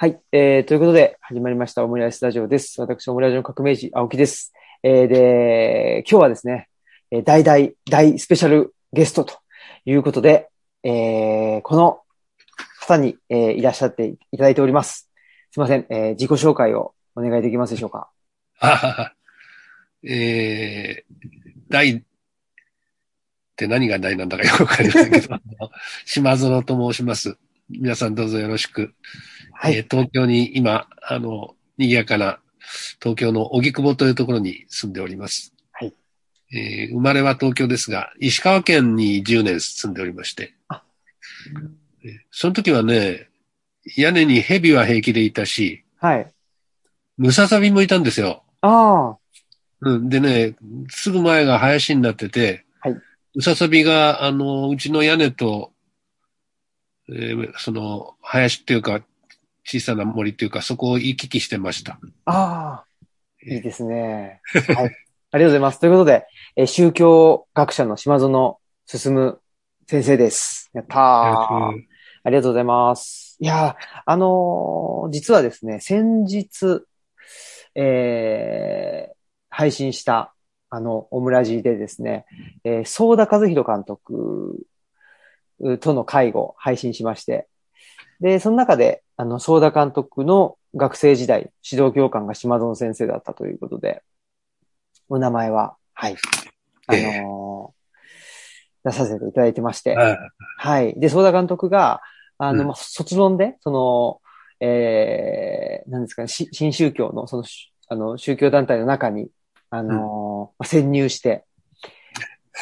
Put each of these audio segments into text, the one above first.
はい。えー、ということで、始まりました、オムライスラジオです。私、オムライスの革命児、青木です。えー、で、今日はですね、えー大大大スペシャルゲストということで、えー、この方に、えーいらっしゃっていただいております。すいません、えー自己紹介をお願いできますでしょうか？あははえー、大って何が大なんだかよくわかりませんけど、島園と申します。皆さんどうぞよろしく。はい。えー東京に今、あの、賑やかな東京の荻窪というところに住んでおります。はい。えー生まれは東京ですが、石川県に10年住んでおりまして、あえーその時はね、屋根に蛇は平気でいたし、はい。ムササビもいたんですよ。ああ、うん。でね、すぐ前が林になってて、はい。ムササビが、あの、うちの屋根と、えーその、林っていうか、小さな森っていうか、そこを行き来してました。ああ、いいですね。はい。ありがとうございます。ということで、えー宗教学者の島園進先生です。やったー。ありがとうございます。いやー、あのー実はですね、先日、えー、配信した、あの、オムラジでですね、えー、ソーダ和弘監督との会を配信しまして、で、その中で、あの、ソーダ監督の学生時代、指導教官が島園先生だったということで、お名前は、はい、あのー出させていただいてまして、はいはい。で、ソーダ監督が、あの、うんまあ、卒論で、その、えー、なんですかね、し新宗教の、その、しあの、宗教団体の中に、あのーまあ潜入して、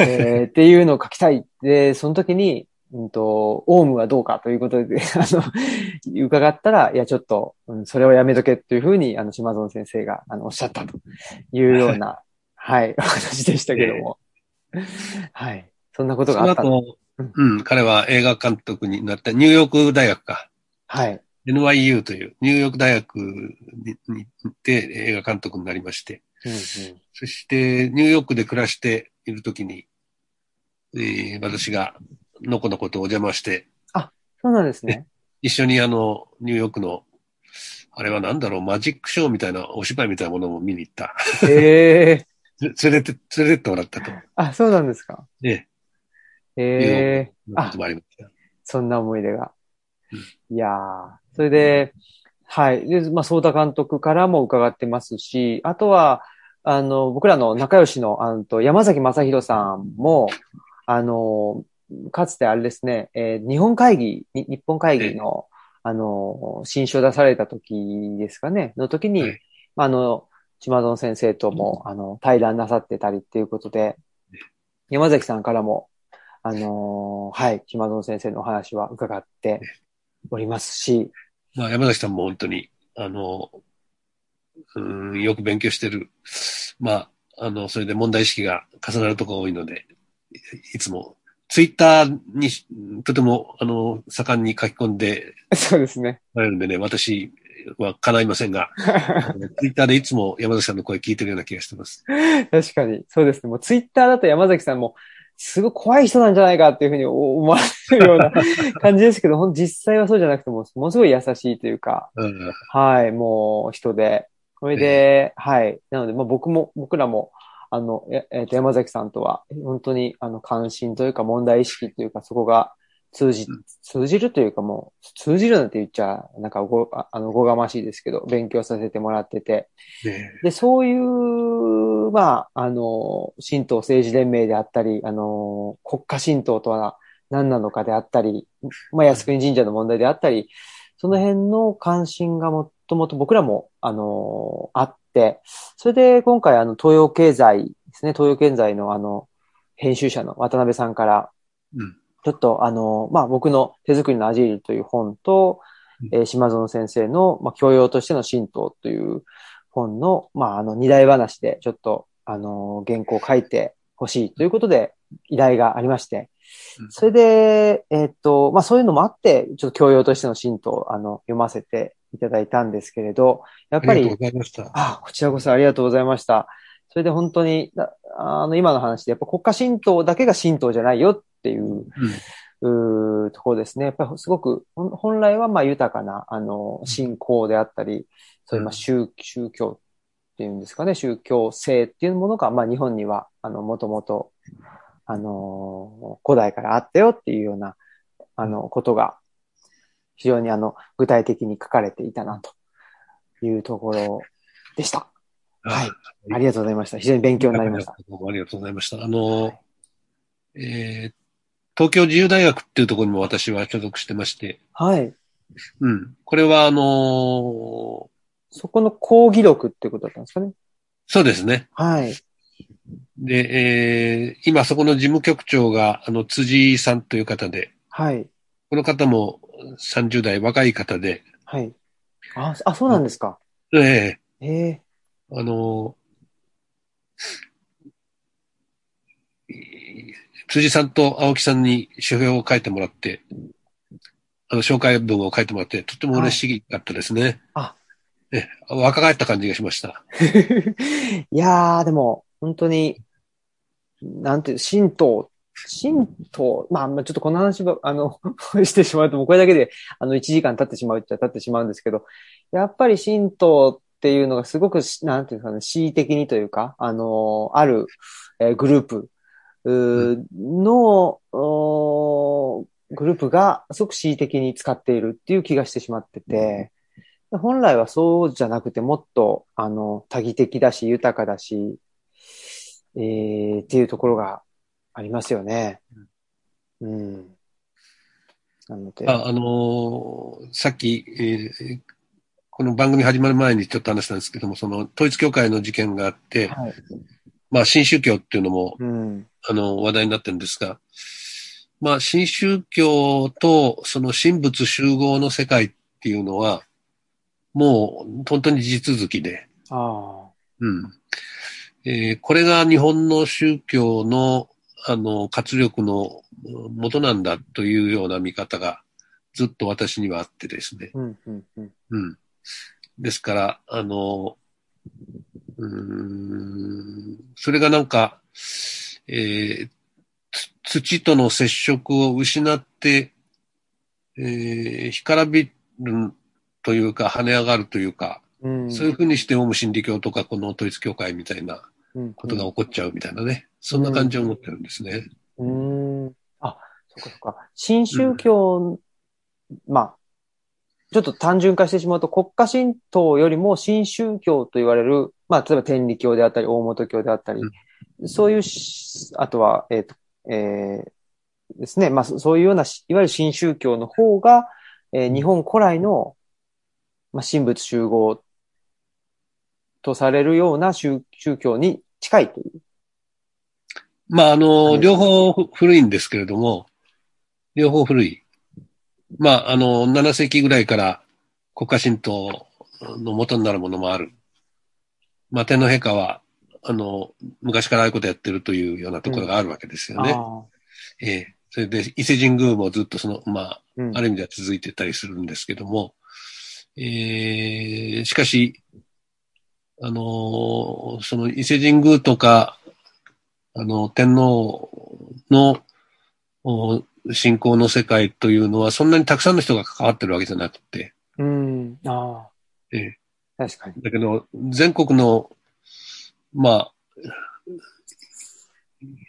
えー、っていうのを書きたい。で、その時に、うんと、オウムはどうかということで、あの、伺ったら、いや、ちょっと、うん、それをやめとけというふうに、あの、島園先生が、あの、おっしゃったというような、はい、お話でしたけども。はい。そんなことそがあった。の後、うんうん、彼は映画監督になったニューヨーク大学か。はい。NYU というニューヨーク大学にに行って映画監督になりまして、うんうんそしてニューヨークで暮らしているときに、えー私がのこのことお邪魔して、そうなんですね。一緒にあの、ニューヨークの、あれはなんだろう、マジックショーみたいな、お芝居みたいなものも見に行った。へえ。連れて、連れてってもらったと。あ、そうなんですか。え。いうこともあ。そんな思い出が。いやーそれで、はい。で、まあ、ソーダ監督からも伺ってますし、あとは、あの、僕らの仲良しの、あの、と山崎正弘さんも、あの、かつてあれですね、えー日本会議、に日本会議の、あの、新書出された時ですかね、の時に、ああの、島園先生とも、あの、対談なさってたりっていうことで、山崎さんからも、あのーはい、島園先生のお話は伺っておりますし、まあ、山崎さんも本当に、あの、うん、よく勉強してる。まあ、あの、それで問題意識が重なるとこ多いので、いいつも、ツイッターにしとても、あの、盛んに書き込んで そうですね。られるんでね、私は叶いませんが、ツイッターでいつも山崎さんの声聞いてるような気がしてます。確かに、そうですね。もうツイッターだと山崎さんも、すごい怖い人なんじゃないかっていうふうに思われるような 感じですけど、実際はそうじゃなくても、ものすごい優しいというか、うん、はい、もう人で。それで、はい。なので、まあ僕も、僕らも、あの、ええっ、と、山崎さんとは、本当に、あの、関心というか、問題意識というか、そこが通じうん、通じるというか、もう、通じるなんて言っちゃ、なんかご、ああの、ごがましいですけど、勉強させてもらってて、ねで、そういう、まあ、あの、神道政治連盟であったり、あの、国家神道とは何なのかであったり、まあ、靖国神社の問題であったり、その辺の関心がもともと僕らも、あの、あって、それで今回、あの、東洋経済ですね、東洋経済のあの、編集者の渡辺さんから、うん。ちょっと、あの、まあ、僕の手作りのアジールという本と、えー島園先生の、まあ、教養としての神道という本の、まあ、あの、二大話で、ちょっと、あの、原稿を書いてほしいということで、依頼がありまして、うん。それで、えーっと、まあ、そういうのもあって、ちょっと教養としての神道を、あの、読ませていただいたんですけれど、やっぱりありがとう、ございました。あ、こちらこそありがとうございました。それで本当に、なあの、今の話で、やっぱ国家神道だけが神道じゃないよっていう、うんところですね。やっぱりすごく、本来はまあ豊かな、あの、信仰であったり、そういうまあ宗宗教っていうんですかね、宗教性っていうものが、まあ日本には、あの、もともと、あの、古代からあったよっていうような、あの、ことが、非常にあの、具体的に書かれていたな、というところでした。はい。ありがとうございました。非常に勉強になりました。どうもありがとうございました。あの、えー東京自由大学っていうところにも私は所属してまして、はい。うん。これはあのーそこの講義録っていうことだったんですかね。そうですね。はい。で、えー今そこの事務局長が、あの、辻さんという方で、はい。この方も30代若い方で、はい。あ、あそうなんですか。ええええあの、辻さんと青木さんに書評を書いてもらって、あの、紹介文を書いてもらって、とても嬉しかったですね。あえ、若返った感じがしました。いやー、でも、本当に、なんていう、神道、神道、まあ、まちょっとこの話ば、あの、してしまうと、もうこれだけで、あの、1時間経ってしまうっちゃ経ってしまうんですけど、やっぱり神道っていうのがすごく、なんていうかね、恣意的にというか、あの、ある、えーグループ、うの、おグループがすごく恣意的に使っているっていう気がしてしまってて、本来はそうじゃなくてもっと、あの、多義的だし、豊かだし、えー、っていうところがありますよね。うん。なので、あ、あのーさっき、えーこの番組始まる前にちょっと話したんですけども、その統一教会の事件があって、はい。まあ、新宗教っていうのも、うん。あの、話題になってるんですが、まあ、新宗教とその神仏集合の世界っていうのは、もう本当に地続きで、あうん。えーこれが日本の宗教の、あの、活力の元なんだというような見方がずっと私にはあってですね。あ。うん、うん、うん。うん。ですから、あの、うーん、それがなんか、えーつ土との接触を失って、えー干からびるというか、跳ね上がるというか、うん。そういうふうにしてオウム真理教とかこの統一教会みたいなうんことが起こっちゃうみたいなね。そんな感じを持ってるんですね。うん。あ、そっかそっか。新宗教、まあ、ちょっと単純化してしまうと、国家神道よりも新宗教と言われる、まあ、例えば天理教であったり、大本教であったり、そういうし、あとは、えっ、と、えーですね。まあ、そそういうようなし、いわゆる新宗教の方が、えー日本古来の、まあ、神仏集合とされるような宗宗教に近いという？まあ、あの、はい両方古いんですけれども、両方古い。まあ、あの、7世紀ぐらいから国家神道の元になるものもある。まあ、天皇陛下は、あの、昔からああいうことやってるというようなところがあるわけですよね。あええそれで、伊勢神宮もずっとその、まあ、ーうんある意味では続いてたりするんですけども、えーしかし、あのーその伊勢神宮とか、あの、天皇のお信仰の世界というのは、そんなにたくさんの人が関わってるわけじゃなくて、うん。ああ。ええ確かに。だけど、全国の、まあ、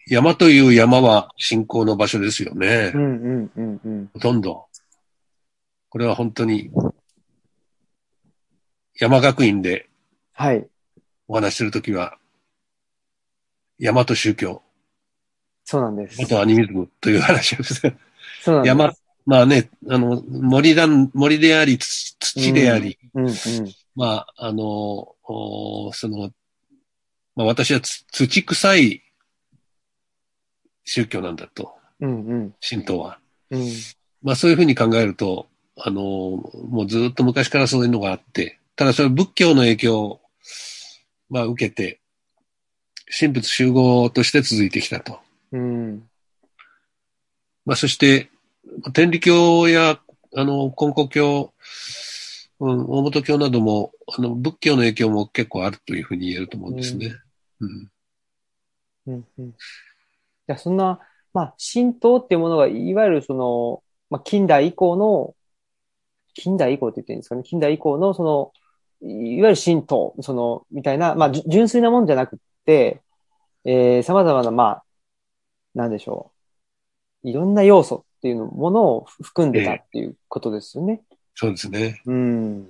山という山は信仰の場所ですよね。うんうんうんうん。ほとんど。これは本当に、山学院ではい。お話しするときは、山と宗教、そうなんです。あとアニミズムという話をして、そうなんです。山、まあね、あの、森だ、森であり、土土であり、うんうん。まあ、あの、おその、まあ私はつ土臭い宗教なんだと、うんうん。神道は。うん。まあそういうふうに考えると、あの、もうずっと昔からそういうのがあって、ただそれ仏教の影響を、まあ受けて、神仏集合として続いてきたと。うん。まあそして、天理教や、あの、根古教、うん、大本教なども、あの、仏教の影響も結構あるというふうに言えると思うんですね。うん。うんうん。じゃあ、そんな、まあ、神道っていうものが、いわゆるその、まあ、近代以降の、近代以降って言っていいんですかね、近代以降のその、いわゆる神道、その、みたいな、まあ、純粋なもんじゃなくて、えー、様々な、まあ、なんでしょう。いろんな要素っていうのものを含んでたっていうことですよね。えー、そうですね。うん。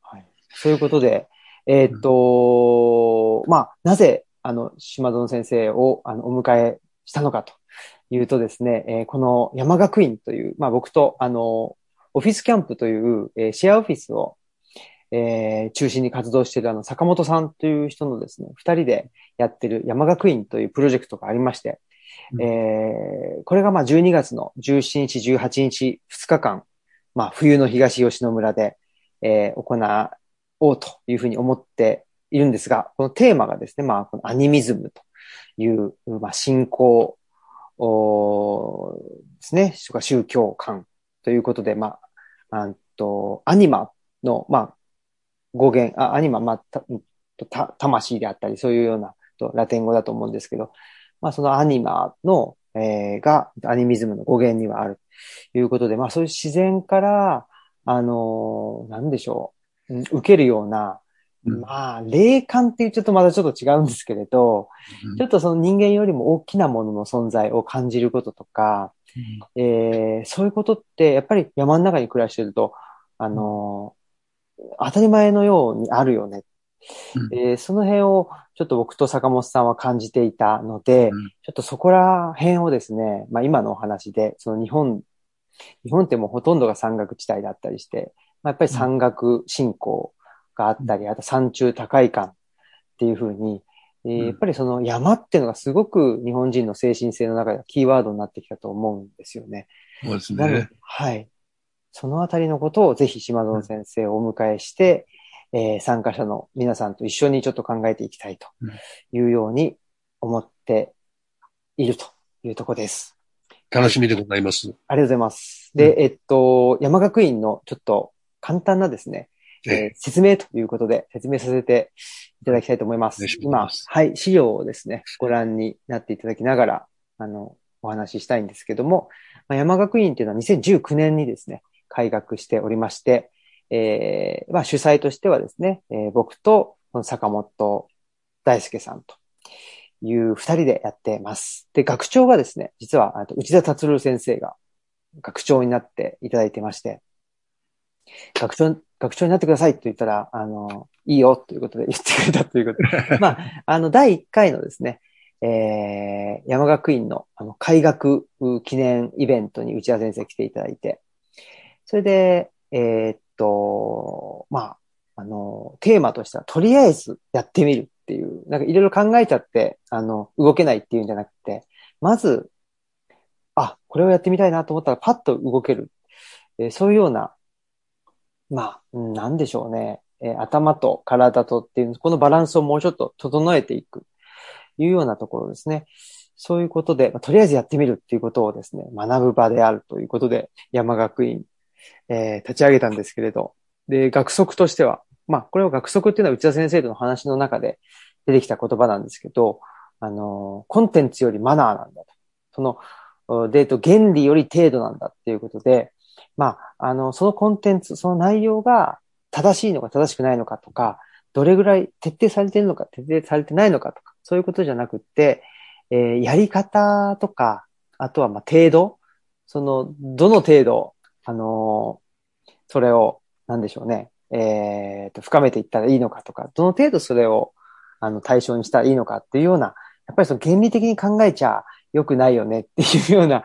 はい。そういうことで、えー、っと、うん、まあ、なぜ、あの、島園先生を、あの、お迎えしたのかというとですね、えー、この山学院という、まあ僕と、あの、オフィスキャンプという、えー、シェアオフィスを、えー、中心に活動しているあの、坂本さんという人のですね、二人でやってる山学院というプロジェクトがありまして、うん、えー、これがまあ12月の17日、18日、2日間、まあ冬の東吉野村で、えー、行おうというふうに思っているんですが、このテーマがですね、まあ、このアニミズムという、まあ、信仰ですね、宗教観ということで、まあ、あと、アニマの、まあ、語源、あアニマ、まあ、た、た、魂であったり、そういうような、とラテン語だと思うんですけど、まあ、そのアニマの、えー、が、アニミズムの語源にはあるということで、まあ、そういう自然から、あのー、なんでしょう、受けるような、まあ、霊感っていうちょっとまだちょっと違うんですけれど、うん、ちょっとその人間よりも大きなものの存在を感じることとか、うん、えー、そういうことってやっぱり山の中に暮らしてると、あのー、当たり前のようにあるよね。うん、えー、その辺をちょっと僕と坂本さんは感じていたので、ちょっとそこら辺をですね、まあ今のお話で、その日本、日本ってもうほとんどが山岳地帯だったりして、まあ、やっぱり山岳信仰、があったり、あと山中高い感っていうふうに、えー、やっぱりその山っていうのがすごく日本人の精神性の中でキーワードになってきたと思うんですよね。そうですね。はい。そのあたりのことをぜひ島園先生をお迎えして、うん、えー、参加者の皆さんと一緒にちょっと考えていきたいというように思っているというところです。楽しみでございます。ありがとうございます。で、うん、えっと、山学院のちょっと簡単なですね、えー、説明ということで説明させていただきたいと思います。今、はい、資料をですね、ご覧になっていただきながら、あの、お話ししたいんですけども、まあ、山学院っていうのは2019年にですね、開学しておりまして、えー、まあ主催としてはですね、えー、僕と坂本大輔さんという二人でやってます。で、学長がですね、実は内田達郎先生が学長になっていただいてまして、学長学長になってくださいって言ったら、あの、いいよということで言ってくれたということで。まあ、あの、第1回のですね、えー、山学院の、あの、開学記念イベントに内田先生来ていただいて、それで、えー、っと、まあ、あの、テーマとしては、とりあえずやってみるっていう、なんかいろいろ考えちゃって、あの、動けないっていうんじゃなくて、まず、あ、これをやってみたいなと思ったらパッと動ける。えー、そういうようなまあ、なんでしょうね。えー、頭と体とっていう、このバランスをもうちょっと整えていく、いうようなところですね。そういうことで、まあ、とりあえずやってみるっていうことをですね、学ぶ場であるということで、山学院、えー、立ち上げたんですけれど、で、学則としては、まあ、これは学則っていうのは内田先生との話の中で出てきた言葉なんですけど、あの、コンテンツよりマナーなんだと。その、デート原理より程度なんだっていうことで、まあ、あの、そのコンテンツ、その内容が正しいのか正しくないのかとか、どれぐらい徹底されてるのか、徹底されてないのかとか、そういうことじゃなくって、えー、やり方とか、あとはま程度、その、どの程度、あの、それを、なんでしょうね、えー、と、深めていったらいいのかとか、どの程度それを、あの、対象にしたらいいのかっていうような、やっぱりその原理的に考えちゃ良くないよねっていうような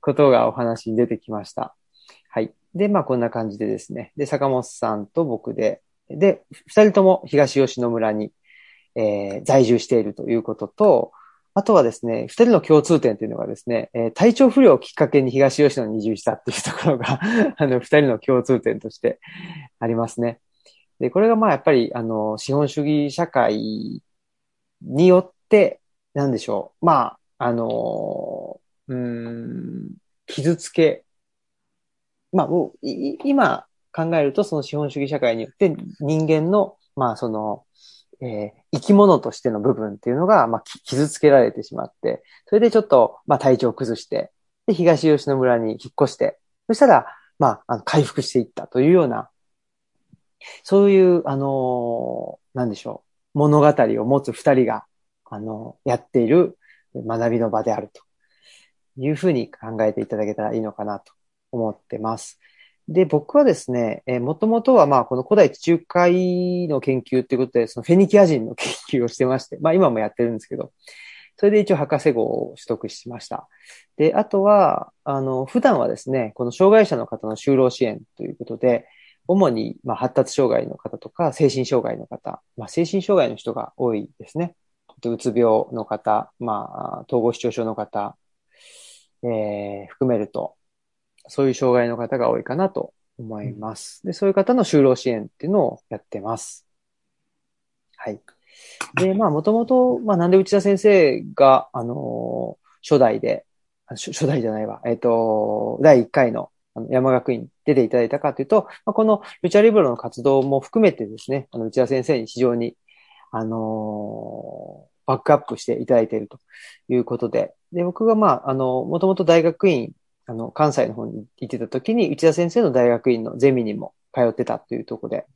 ことがお話に出てきました。はい。で、まあこんな感じでですね。で、坂本さんと僕で、で、二人とも東吉野村に、えー、在住しているということと、あとはですね、二人の共通点というのがですね、えー、体調不良をきっかけに東吉野に移住したっていうところが あの、二人の共通点としてありますね。で、これがまあやっぱり、あの、資本主義社会によって、なんでしょう。まあ、あの、うん、傷つけまあもう、今考えるとその資本主義社会によって人間の、まあその、えー生き物としての部分っていうのが、まあ、傷つけられてしまって、それでちょっと、まあ、体調を崩して、で、東吉野村に引っ越して、そしたら、まあ、あの回復していったというような、そういう、あのーなんでしょう、物語を持つ二人が、あのやっている学びの場であるというふうに考えていただけたらいいのかなと思ってます。で、僕はですね、えー、もともとはまあ、この古代地中海の研究ということで、そのフェニキア人の研究をしてまして、まあ今もやってるんですけど、それで一応博士号を取得しました。で、あとは、あの、普段はですね、この障害者の方の就労支援ということで、主に、まあ、発達障害の方とか、精神障害の方、まあ、精神障害の人が多いですね。うつ病の方、まあ、統合失調症の方、えー、含めると、そういう障害の方が多いかなと思います。で、そういう方の就労支援っていうのをやってます。はい。で、まあ、もともと、まあ、なんで内田先生が、あのー初代で、あ初初代じゃないわ、えっ、と、第1回の山学院に出ていただいたかというと、まあ、このルチャリブロの活動も含めてですね、あの内田先生に非常に、あのーバックアップしていただいているということで、で、僕がまあ、あの、もともと大学院、あの、関西の方に行ってた時に、内田先生の大学院のゼミにも通ってたというとこで、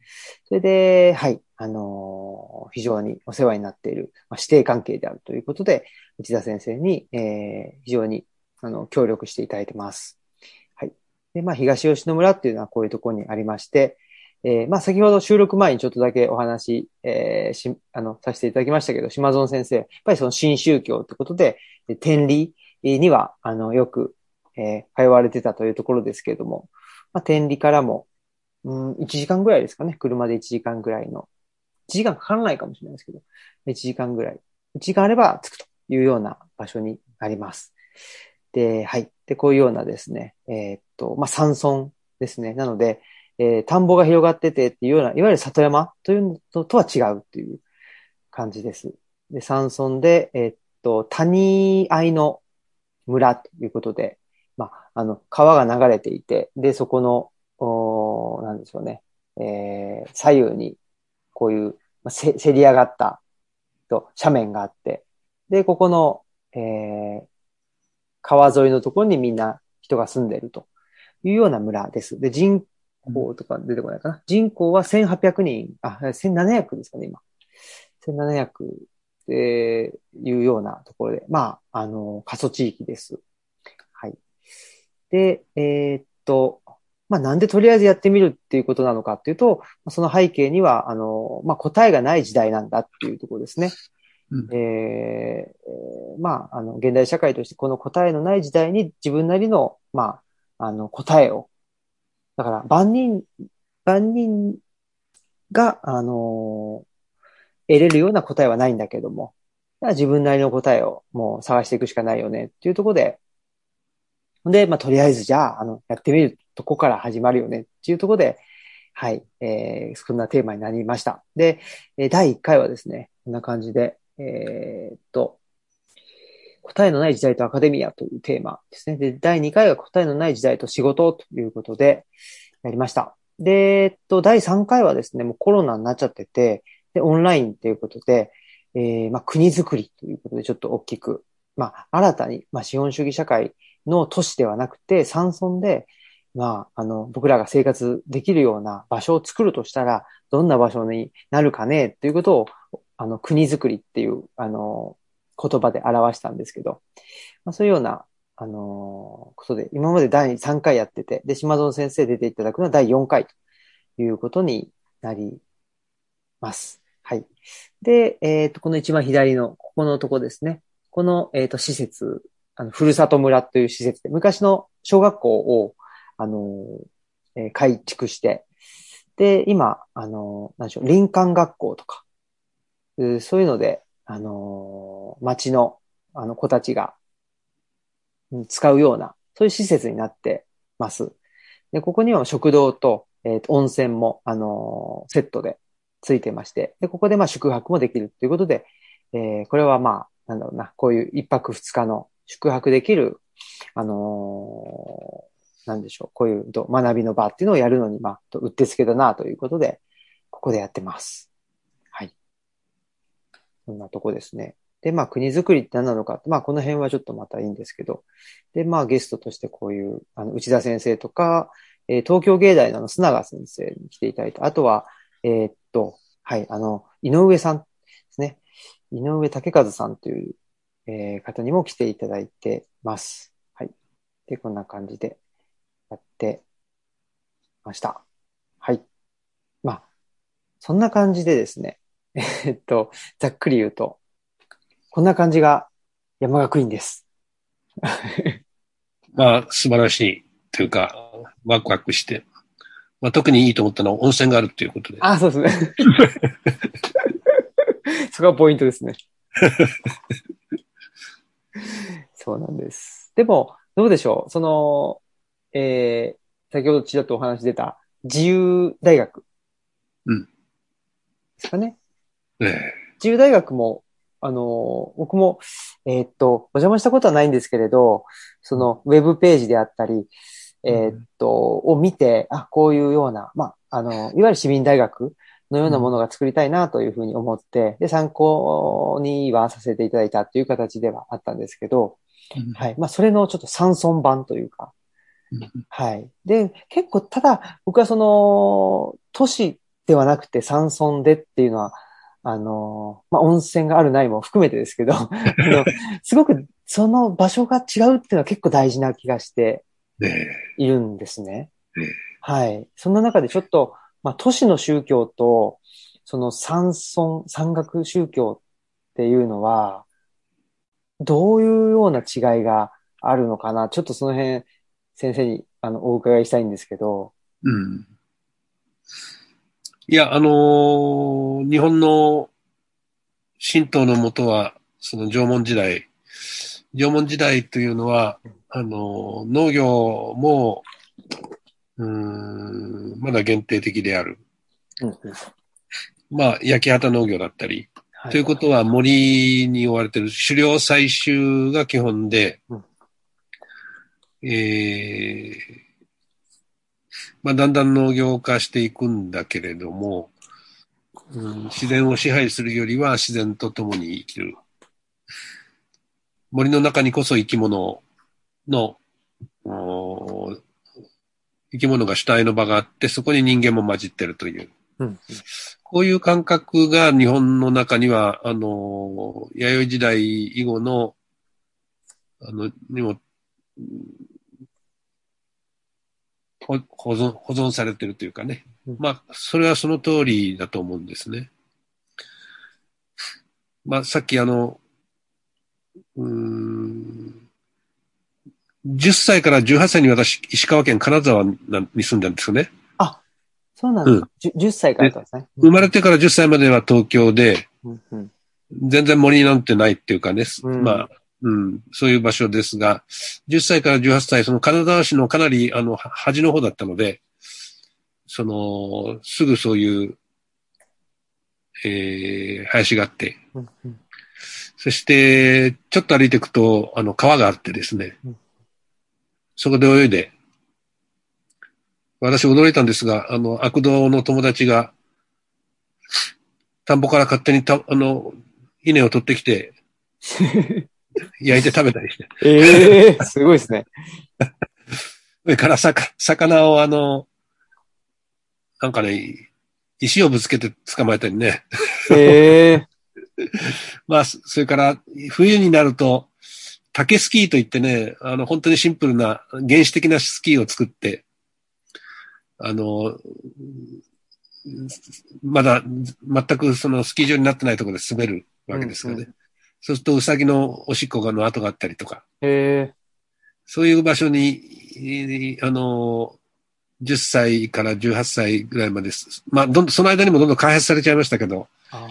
それで、はい、あの非常にお世話になっている、まあ、指定関係であるということで、内田先生に、えー非常に、あの、協力していただいてます。はい。で、まあ、東吉野村っていうのはこういうところにありまして、えーまあ、先ほど収録前にちょっとだけお話、えーし、あの、させていただきましたけど、島園先生、やっぱりその新宗教ってこと、で天理には、あの、よく、えー通われてたというところですけれども、まあ、天理からも、うん、1時間ぐらいですかね。車で1時間ぐらいの。1時間かからないかもしれないですけど、1時間ぐらい。1時間あれば着くというような場所になります。で、はい。で、こういうようなですね、えーっと、まあ、山村ですね。なので、えー田んぼが広がっててっていうような、いわゆる里山というのとは違うっていう感じです。で、山村で、えーっと、谷合の村ということで、あ、の、川が流れていて、で、そこの、おなんでしょうね、えー左右に、こういう、まあ、せ、せり上がった、と、斜面があって、で、ここの、えー川沿いのところにみんな人が住んでるというような村です。で、人口とか出てこないかな。人口は1800人、あ、1700ですかね、今。1700っていうようなところで、まあ、あの、過疎地域です。はい。で、えーっと、まあ、なんでとりあえずやってみるっていうことなのかっていうと、その背景には、あの、まあ、答えがない時代なんだっていうところですね。うんえーえーまあ、あの、現代社会としてこの答えのない時代に自分なりの、まあ、あの、答えを、だから、万人、万人が、あの得れるような答えはないんだけども、自分なりの答えをもう探していくしかないよねっていうところで、で、まあ、とりあえずじゃあ、あの、やってみるとこから始まるよねっていうところで、はい、えー、そんなテーマになりました。で、え第1回はですね、こんな感じで、えーっと、答えのない時代とアカデミアというテーマですね。で、第2回は答えのない時代と仕事ということで、やりました。で、えっと、第3回はですね、もうコロナになっちゃってて、で、オンラインということで、えー、まあ、国づくりということで、ちょっと大きく、まあ、新たに、まあ、資本主義社会の都市ではなくて、山村で、まあ、あの、僕らが生活できるような場所を作るとしたら、どんな場所になるかね、ということを、あの、国づくりっていう、あの、言葉で表したんですけど、まあ、そういうような、あのことで、今まで第3回やってて、で、島園先生出ていただくのは第4回ということになります。はい。で、えっ、と、この一番左の、ここのとこですね。この、えっ、と、施設、あの、ふるさと村という施設で、昔の小学校を、あの、えー改築して、で、今、あの、なんでしょう、林間学校とか、うそういうので、あの、町の、あの、子たちが、うん使うような、そういう施設になってます。で、ここには食堂と、えっ、と、温泉も、あのセットでついてまして、で、ここでまあ宿泊もできるということで、えーこれはまあ、なんだろうな、こういう一泊二日の宿泊できる、あのーなんでしょう、こういう学びの場っていうのをやるのに、まあ、うってつけだなということで、ここでやってます。はい。そんなとこですね。で、まあ、国づくりって何なのか。まあ、この辺はちょっとまたいいんですけど。で、まあ、ゲストとしてこういう、あの、内田先生とか、えー東京芸大のあの、砂川先生に来ていただいて、あとは、えーっと、はい、あの、井上さんですね。井上武和さんという、えー方にも来ていただいてます。はい。で、こんな感じでやってました。はい。まあ、そんな感じでですね。えーっと、ざっくり言うと、こんな感じが山学院です。まあ、素晴らしいというか、ワクワクして、まあ、特にいいと思ったのは温泉があるっていうことで。あ、そうですね。そこがポイントですね。そうなんです。でも、どうでしょうその、えー、先ほどちらっとお話出た自由大学。うんですかね。ええ自由大学も、あの、僕も、えーっと、お邪魔したことはないんですけれど、その、ウェブページであったり、えーっと、を見て、あ、こういうような、まあ、あの、いわゆる市民大学のようなものが作りたいなというふうに思って、で、参考にはさせていただいたという形ではあったんですけど、はい。まあ、それのちょっと山村版というか、はい。で、結構、ただ、僕はその、都市ではなくて山村でっていうのは、あの、まあ、温泉があるないも含めてですけど、すごくその場所が違うっていうのは結構大事な気がしてねいるんですねええ。はい。そんな中でちょっと、まあ、都市の宗教と、その山村、山岳宗教っていうのは、どういうような違いがあるのかな？ちょっとその辺、先生にあのお伺いしたいんですけど。うん。いや、あのー日本の神道のもとは、その縄文時代。縄文時代というのは、あのー農業も、うーん、まだ限定的である。うんうんまあ、焼き畑農業だったり。はということは森に追われている狩猟採集が基本で、うんえーまあ、だんだん農業化していくんだけれども、うん自然を支配するよりは自然と共に生きる。森の中にこそ生き物の、生き物が主体の場があって、そこに人間も混じってるという。うんこういう感覚が日本の中には、あの、弥生時代以後の、あの、にも、保存、保存されてるというかねうん。まあ、それはその通りだと思うんですね。まあ、さっきあの、うーん、10歳から18歳に私、石川県金沢に住んでるんですよね。そうなんですか。10, 10歳からですね。生まれてから10歳までは東京で、うんうん全然森なんてないっていうかね、うんまあ、うん、そういう場所ですが、10歳から18歳、その金沢市のかなり、あの、は端の方だったので、その、すぐそういう、えー、林があって、うんうんそして、ちょっと歩いていくと、あの、川があってですねうん、そこで泳いで、私驚いたんですが、あの、悪道の友達が、田んぼから勝手にた、あの、稲を取ってきて、焼いて食べたりして、ええすごいですね。それからさか魚をあの、なんかね、石をぶつけて捕まえたりね。ええ まあ、そそれから、冬になると、竹スキーといってね、あの、本当にシンプルな原始的なスキーを作って、あの、まだ全くそのスキー場になってないところで滑るわけですよね。うんそうすると、ウサギのおしっこがの跡があったりとか、えそういう場所に、えーあの、10歳から18歳ぐらいまでです。まあ、どんどん、その間にもどんどん開発されちゃいましたけど、あ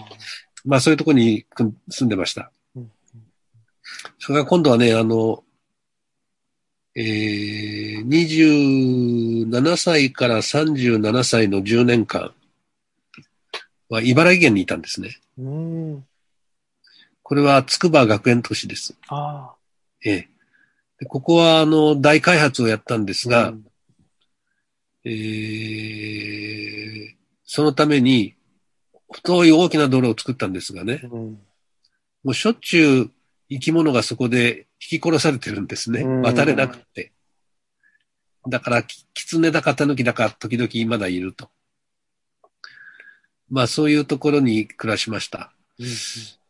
まあ、そういうところに住んでました。うんそれから今度はね、あの、えー、27歳から37歳の10年間は茨城県にいたんですね。ーうん。これは筑波学園都市です。あええでここは、あの、大開発をやったんですあ。が、うんえーそのために、太い大きな道路を作ったんですがね、うん。もうしょっちゅう生き物がそこで引き殺されてるんですね。うん渡れなくて。だから、き狐だか狸だか時々まだいると。まあそういうところに暮らしました。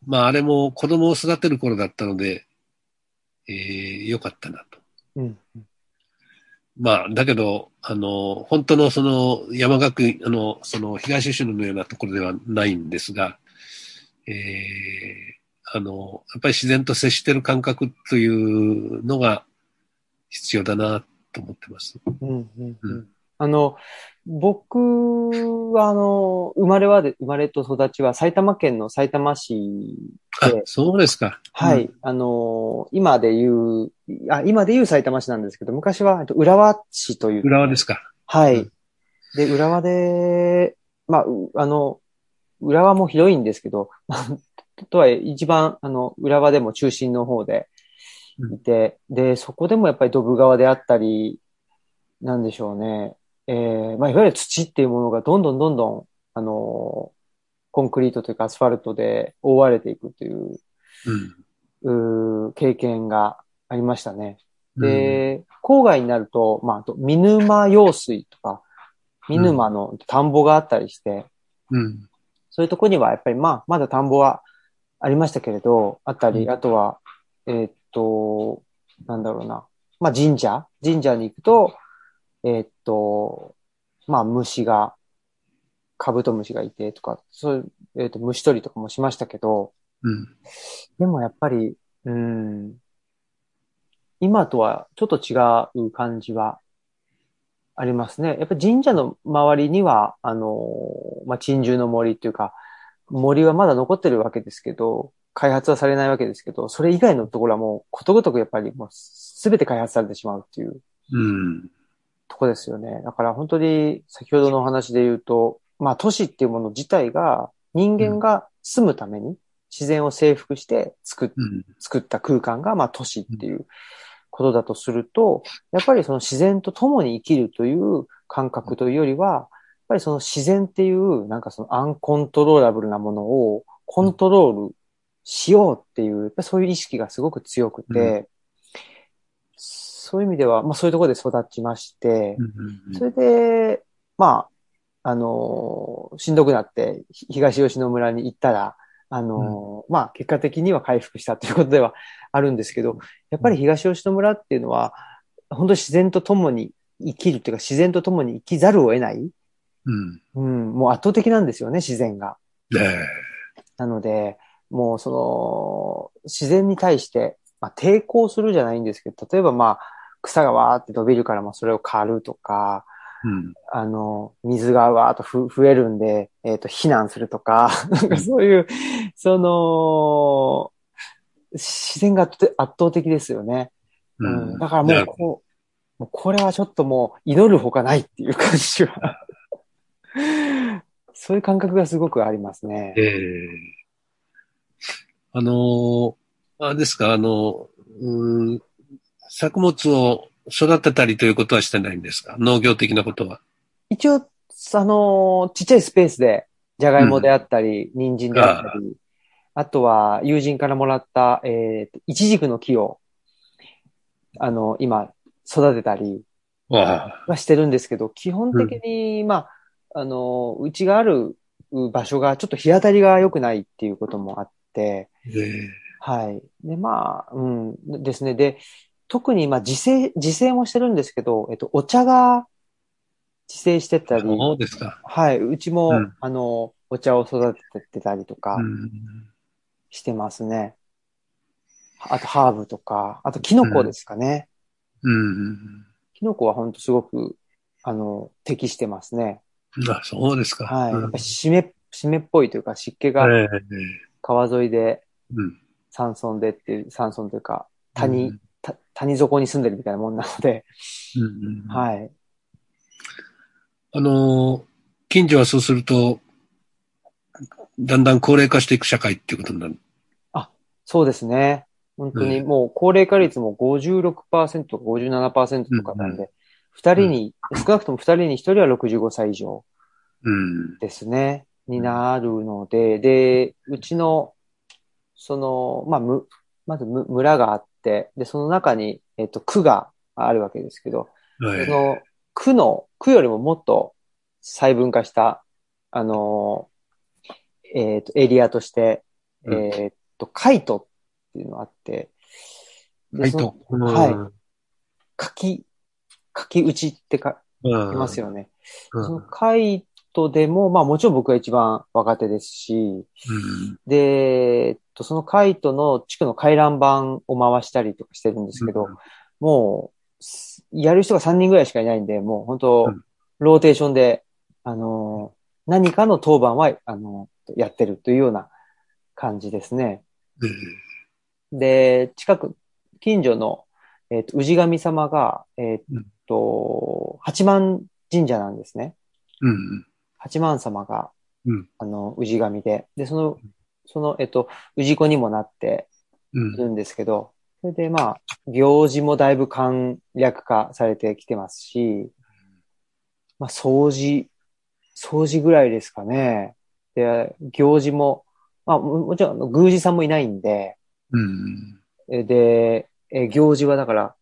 まああれも子供を育てる頃だったので、えー、よかったなと。うん。まあ、だけど、あの、本当のその山学院、あの、その東吉野のようなところではないんですが、えー、あの、やっぱり自然と接してる感覚というのが必要だなと思ってます。うんうんううんんあの、僕は、あの、生まれはで、生まれと育ちは埼玉県の埼玉市あで、、そうですか。はい、あの、今で言う、あ、今で言う埼玉市なんですけど、昔は、えっと浦和市という、浦和ですか。はいうん。で、浦和で、まあ、うあの、浦和も広いんですけど、とは一番、あの、浦和でも中心の方でいて、で、そこでもやっぱりドブ川であったり、なんでしょうね。えー、まあ、いわゆる土っていうものがどんどんどんどん、あの、コンクリートというかアスファルトで覆われていくという、うん。うー経験がありましたね。うん、で、郊外になると、まあ、あと、見沼用水とか、見沼の田んぼがあったりして、うん。そういうとこにはやっぱりまあ、まだ田んぼはありましたけれど、あったり、うんあとは、えーっと、なんだろうな。まあ神社？神社に行くと、えーっと、まあ虫が、カブトムシがいてとか、そういう、えーっと、虫取りとかもしましたけど、うん。でもやっぱり、うん、今とはちょっと違う感じはありますね。やっぱり神社の周りには、あの、まあ、珍獣の森っていうか、森はまだ残ってるわけですけど、開発はされないわけですけど、それ以外のところはもうことごとくやっぱりもうすべて開発されてしまうっていううん。とこですよね。だから本当に先ほどのお話で言うと、まあ都市っていうもの自体が人間が住むために自然を征服して作っうん。作った空間が、まあ都市っていうことだとすると、やっぱりその自然と共に生きるという感覚というよりは、ぱりその自然っていう、なんかそのアンコントローラブルなものをコントロールしようっていう、そういう意識がすごく強くて、そういう意味では、まあそういうところで育ちまして、うん。それで、まあ、あのーしんどくなって、ひ東吉野村に行ったら、あのーまあ、結果的には回復したということではあるんですけど、やっぱり東吉野村っていうのは、本当に自然と共に生きるというか、自然と共に生きざるを得ない、うん。うん、もう圧倒的なんですよね、自然が。ねえ。なので、もうその、自然に対して、まあ、抵抗するじゃないんですけど、例えばまあ、草がわーって伸びるから、まあ、それを刈るとか、うん。あの、水がわーっとふ増えるんで、えっ、と、避難するとか、なんかそういう、その、自然が圧倒的ですよね。ううんん。だからもうこう、もうこれはちょっともう祈るほかないっていう感じは。そういう感覚がすごくありますねえ。えあのーあれですか、あの、うん、作物を育てたりということはしてないんですか？農業的なことは。一応、あの、ちっちゃいスペースで、じゃがいもであったり、人参であったり、あとは友人からもらった、えー、イチジクの木を、あの、今、育てたり。はしてるんですけど、基本的に、まあ、あの、うちがある場所がちょっと日当たりが良くないっていうこともあって、ええはい。で、まあ、うん、ですね。で、特に、まあ、自生、自生もしてるんですけど、えっと、お茶が自生してたり、そうですか。はい。うちも、うんあの、お茶を育ててたりとかうん。してますね。あと、ハーブとか、あと、キノコですかね。うん。キノコは本当すごく、あの、適してますね。あ、そうですか。はい。うんやっぱり湿っ、湿っぽいというか、湿気がええ川沿いでうん。山村でっていう、山村というか、谷、うんた谷底に住んでるみたいなもんなので、うん。はい。あのー、近所はそうすると、だんだん高齢化していく社会っていうことになる。そうですね。本当にもう高齢化率も56%とか57%とかなんで、二、人に、少なくとも二人に一人は65歳以上うん。ですね、になるので、で、うちのその、まあ、む、まずむ村があって、で、その中に、えっと、区があるわけですけど、はいそ。の区の、区よりももっと細分化した、あの、えっと、エリアとして、うんえっと、カイトっていうのがあって、でそのはいと。はい書き、書き打ちってか、い。いいますよね。うん。そのカイトでも、まあもちろん僕が一番若手ですし、うん。で、えっと、そのカイトの地区の回覧板を回したりとかしてるんですけど、もう、すやる人が3人ぐらいしかいないんで、もう本当、うんローテーションで、あのー何かの当番は、あのーやってるというような感じですね。うんで、近く、近所の、えっと、氏神様が、えっと、八幡神社なんですね。うん。八幡様が、うんあの、氏神で、で、その、その、えっと、氏子にもなってうんい。るんですけど、それでまあ、行事もだいぶ簡略化されてきてますし、まあ、掃除、掃除ぐらいですかね。で、行事も、まあ、ももちろん、宮司さんもいないんで、うん。えで、え行事はだから、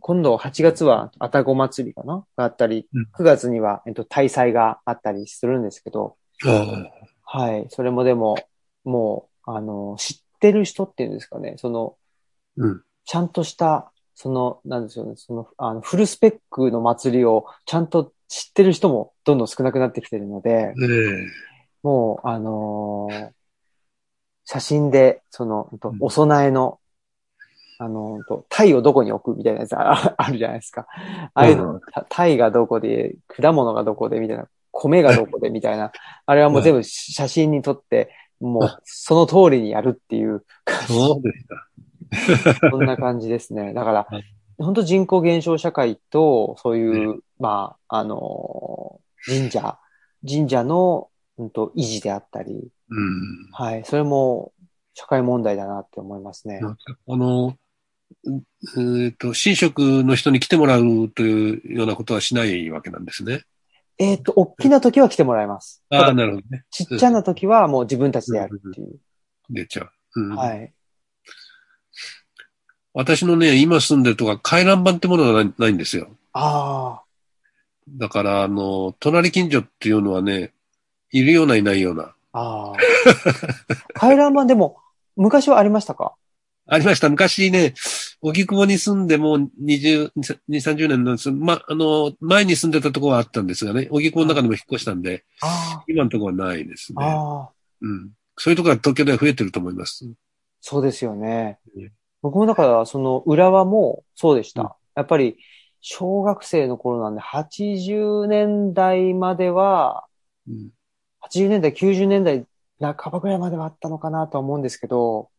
今度8月は愛宕祭りかな？があったりうん、9月には、えっと、大祭があったりするんですけど、ああ。はい。それもでも、もう、あの、知ってる人っていうんですかね？その、うん。ちゃんとした、その、なんですよね？その、あの、フルスペックの祭りをちゃんと知ってる人もどんどん少なくなってきてるので、ええ。もう、あのー写真で、その、お供えの、あの、タイをどこに置くみたいなやつあ あるじゃないですか。ああいうの、うんたタイがどこで、果物がどこでみたいな、米がどこでみたいな、あれはもう全部写真に撮って、もうその通りにやるっていう感じ、そうですか。そんな感じですね。だからはい、本当人口減少社会と、そういう、まあ、あのー神社、神社の、うんと、維持であったり、うん。はい。それも社会問題だなって思いますね。あの、うえっと、神職の人に来てもらうというようなことはしないわけなんですね。えっ、と、大きな時は来てもらいます。ああ、ただなるほどね。ちっちゃな時はもう自分たちでやるっていう。出ちゃう。うん。はい。私のね、今住ん。でるとか回覧板ってものがないないん。ですよ。あだから、あの、隣近所っていうのはね、いるようないないような。あ、ああ。回覧板でも、昔はありましたかありました。昔ね、荻窪に住んでもう20、20 30年なんです。ま、あの、前に住んでたところはあったんですがね、荻窪の中でも引っ越したんで、あ今のところはないですあ、ね。うん。そういうところが東京では増えてると思います。そうですよねうん。僕もだから、その浦和もそうでした。うんやっぱり、小学生の頃なんで、80年代までは、うん。80年代、90年代半ばぐらいまではあったのかなとは思うんですけど、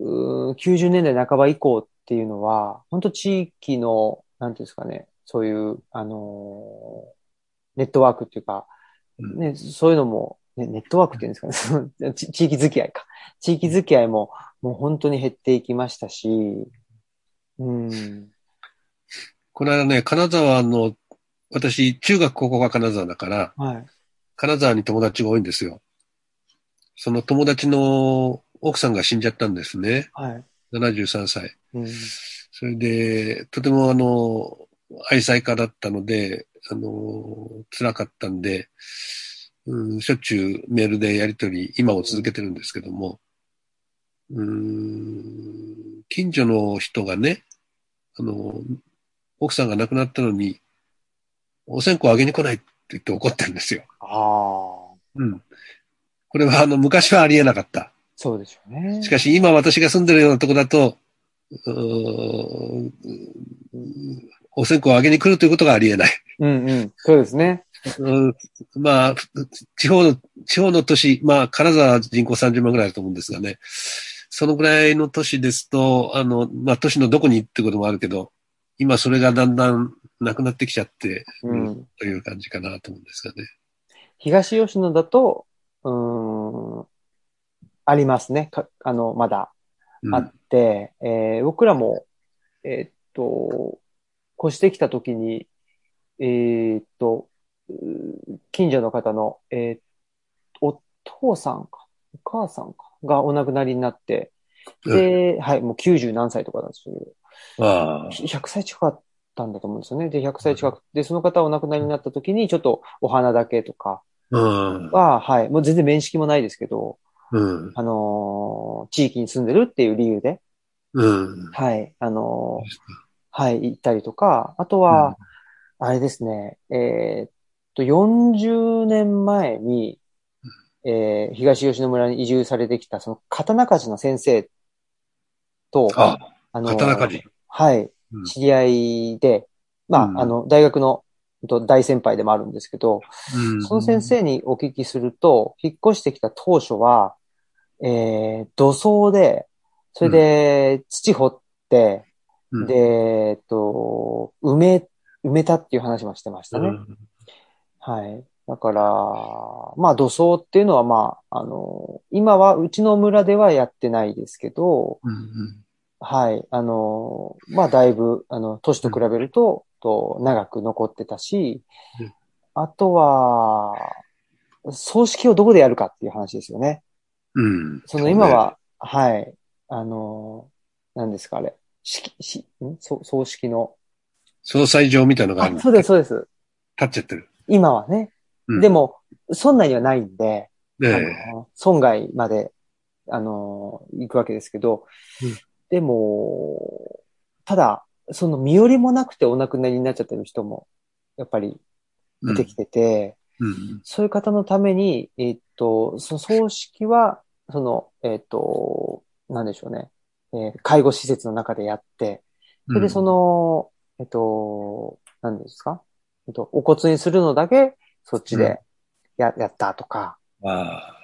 90年代半ば以降っていうのは、本当地域の、なんていうんですかね、そういう、あのーネットワークっていうか、うんね、そういうのも、ね、ネットワークっていうんですかね地域付き合いか。地域付き合いも、もう本当に減っていきましたし、うん。この間ね、金沢の、私、中学高校が金沢だから、はい。金沢に友達が多いんですよ。その友達の奥さんが死んじゃったんですね。はい。73歳。うん。それで、とてもあの、愛妻家だったので、あの、辛かったんで、うん、しょっちゅうメールでやりとり、今を続けてるんですけども、うん、近所の人がね、あの、奥さんが亡くなったのに、お線香あげに来ないって言って怒ってるんですよ。ああ、うん。これはあの、昔はありえなかった。そうでしょうね。しかし今私が住んでるようなとこだと、お線香をあげに来るということがありえない。うんうん。そうですね。うんまあ、地方の、地方の都市、まあ、金沢は人口30万ぐらいだと思うんですがね、そのぐらいの都市ですと、あの、まあ、都市のどこにってこともあるけど、今それがだんだんなくなってきちゃって、ううんん。という感じかなと思うんですがね。東吉野だと、うーん、ありますね。かあの、まだうんあって、えー僕らも、えーっと、越してきた時に、えーっと、近所の方の、えーお父さんか、お母さんか、がお亡くなりになって、で、はい、もう90何歳とかなんですよ。ああ。100歳近かったんだと思うんですよね。で、100歳近く。で、その方お亡くなりになった時に、ちょっとお花だけとかうん。は、はい、もう全然面識もないですけど、うん。あのー地域に住んでるっていう理由で、うん。はい、あのーはい、行ったりとか、あとは、あれですね、えーっと、40年前に、えー東吉野村に移住されてきた、その、刀鍛冶の先生と、あ、あのー刀鍛冶。はい、うん。知り合いで、まあ、うん。あの、大学の大先輩でもあるんですけど、うんその先生にお聞きすると、引っ越してきた当初は、えー、土葬で、それで土掘って、うんで、えっと、埋め、埋めたっていう話もしてましたね。うんはい。だから、まあ土葬っていうのはまあ、あの、今はうちの村ではやってないですけど、うんはい。あの、まあだいぶ、あの、年と比べると、と長く残ってたしうん、あとは、葬式をどこでやるかっていう話ですよね。うん。その今は、はい。あの、何ですか、あれ。式、し、ん？そ葬式の。総裁場みたいなのがあるあ、そうです、そうです。立っちゃってる。今はね。うんでも、村内にはないんで、あねの村外まで、あの、行くわけですけど、うんでも、ただ、その身寄りもなくてお亡くなりになっちゃってる人も、やっぱりえ。出てきてて、うん。そういう方のために、えっと、その葬式は、その、えっと、なんでしょうね、えー介護施設の中でやって、それでその、えっと、何ですか？えっと、お骨にするのだけ、そっちでや、やったとか、うん、あ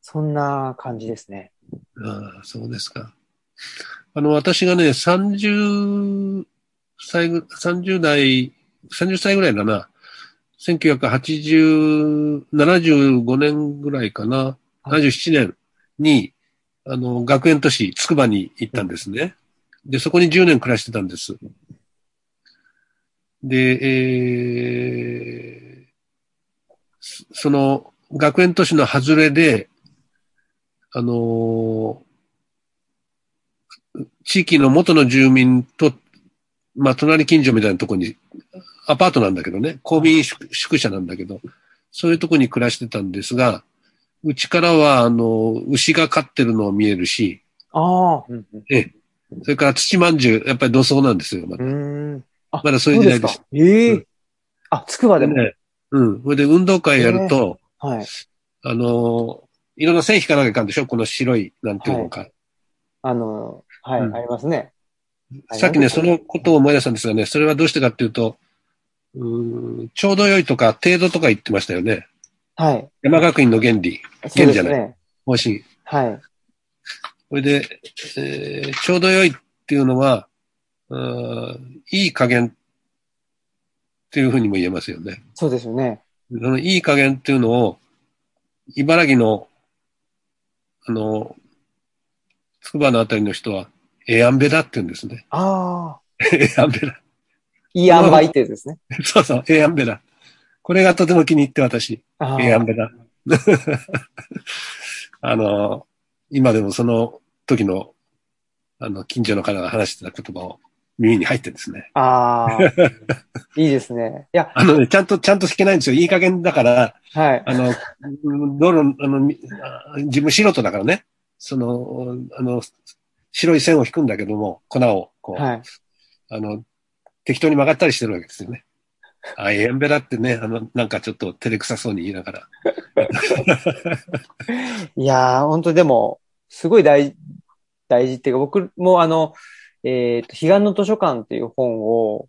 そんな感じですね。あああ、そうですか。あの、私がね、30歳ぐ、30代、30歳ぐらいだな。1980、75年ぐらいかな。77年に、あの、学園都市、つくばに行ったんですね。で、そこに10年暮らしてたんです。で、えーそその、学園都市の外れで、あのー地域の元の住民と、まあ、隣近所みたいなところに、アパートなんだけどね、公民宿宿舎なんだけど、そういうところに暮らしてたんですが、うちからは、あの、牛が飼ってるのを見えるし、ああ、それから土まんじゅう、やっぱり土葬なんですよ。まうだーん。あ、まだそういう時代ですか。ええうんあ、つくばでも。ねうん。それで運動会やると、はい。あの、いろんな線引かなきゃいかんでしょ？この白い、なんていうのか。あの、はい、うんありますね。はいさっきね、そのことを思い出したんですがね、それはどうしてかっていうと、うーんちょうど良いとか、程度とか言ってましたよね。はい。山学院の原理、そうですじゃないね。方針。はい。それで、えーちょうど良いっていうのは、うーんいい加減っていうふうにも言えますよね。そうですよね。そのいい加減っていうのを、茨城の、あの、つくばのあたりの人は、エアンベだって言うんですね。ああ、エアンベだ。いい塩梅ってやつですね。そうそう、エアンベだ。これがとても気に入って私、ああエアンベだ。あの、今でもその時の、あの、近所の方が話してた言葉を耳に入ってですね。ああ、いいですね。いや、あのね、ちゃんと、ちゃんと弾けないんですよ。いい加減だから、はい。あの、道路、あの、自分素人だからね、その、あの、白い線を引くんだけども、粉を、こう、はい。あの、適当に曲がったりしてるわけですよね。あ、エンベラってね、あの、なんかちょっと照れくさそうに言いながら。いやー、本当でも、すごい大、大事っていうか、僕もあの、えっ、と、彼岸の図書館っていう本を、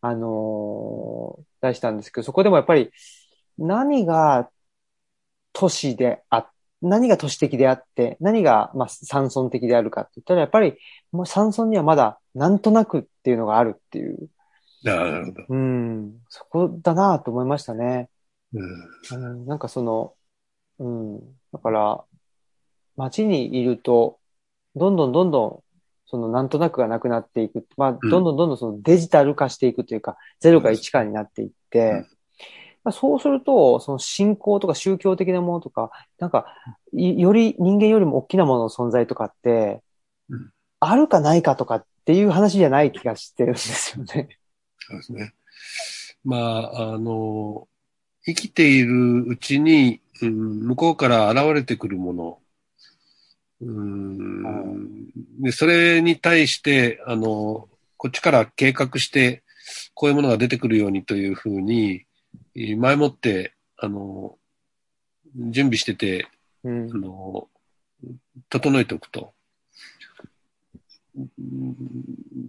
あのー出したんですけど、そこでもやっぱり、何が都市であ、何が都市的であって、何が、まあ、山村的であるかって言ったら、やっぱり、もう山村にはまだ、なんとなくっていうのがあるっていう、なるほど。うん、そこだなと思いましたね。うん。うん、なんかその、うん、だから、街にいると、どんどんどんどん、そのなんとなくがなくなっていく。まあ、うん。どんどんどんどんそのデジタル化していくというか、0か1かになっていって、そうすると、その信仰とか宗教的なものとか、なんか、いより人間よりも大きなものの存在とかって、うんあるかないかとかっていう話じゃない気がしてるんですよね。そうですね。まあ、あの、生きているうちに、うん、向こうから現れてくるもの、うんで、それに対して、あの、こっちから計画して、こういうものが出てくるようにというふうに、えー前もって、あの、準備してて、うんあ。の、整えておくと。うん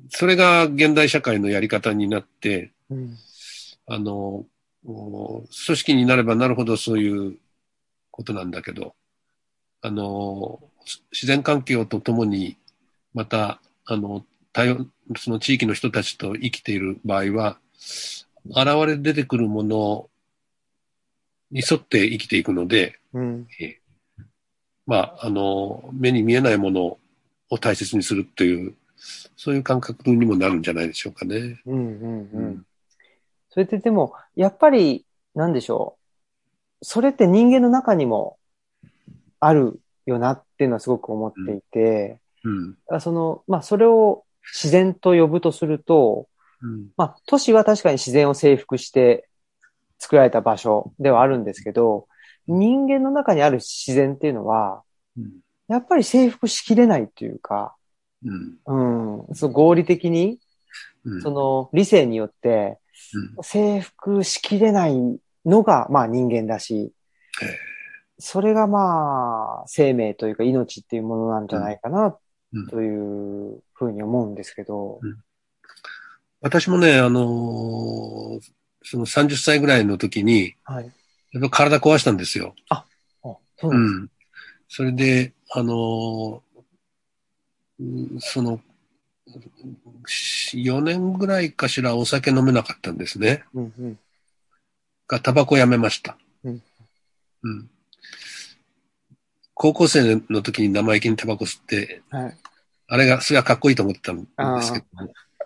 それが現代社会のやり方になって、うん。あの、お組織になればなるほどそういうことなんだけど、あの、自然環境とともに、また、あの、その地域の人たちと生きている場合は、現れ出てくるものに沿って生きていくので、うん。まあ、あの、目に見えないものを大切にするという、そういう感覚にもなるんじゃないでしょうかね。うん。うん。う。うんそれってでも、やっぱり、なんでしょう。それって人間の中にもあるよなっていうのはすごく思っていて、うん。あその、まあ、それを自然と呼ぶとすると、うん。まあ、都市は確かに自然を征服して作られた場所ではあるんですけど、人間の中にある自然っていうのは、うん。やっぱり征服しきれないというか、うん。うん、その合理的に、うん。その理性によってうん。征服しきれないのが、まあ人間だしええ、それがまあ生命というか命っていうものなんじゃないかなうん。というふうに思うんですけど、私もね、あのーその30歳ぐらいの時に、はい。やっぱ体壊したんですよ。あそううなん。それで、あのーうんその、4年ぐらいかしらお酒飲めなかったんですね。うんうんが、タバコやめました。うん。うん。高校生の時に生意気にタバコ吸って、はい。あれが、それはかっこいいと思ってたんですけど、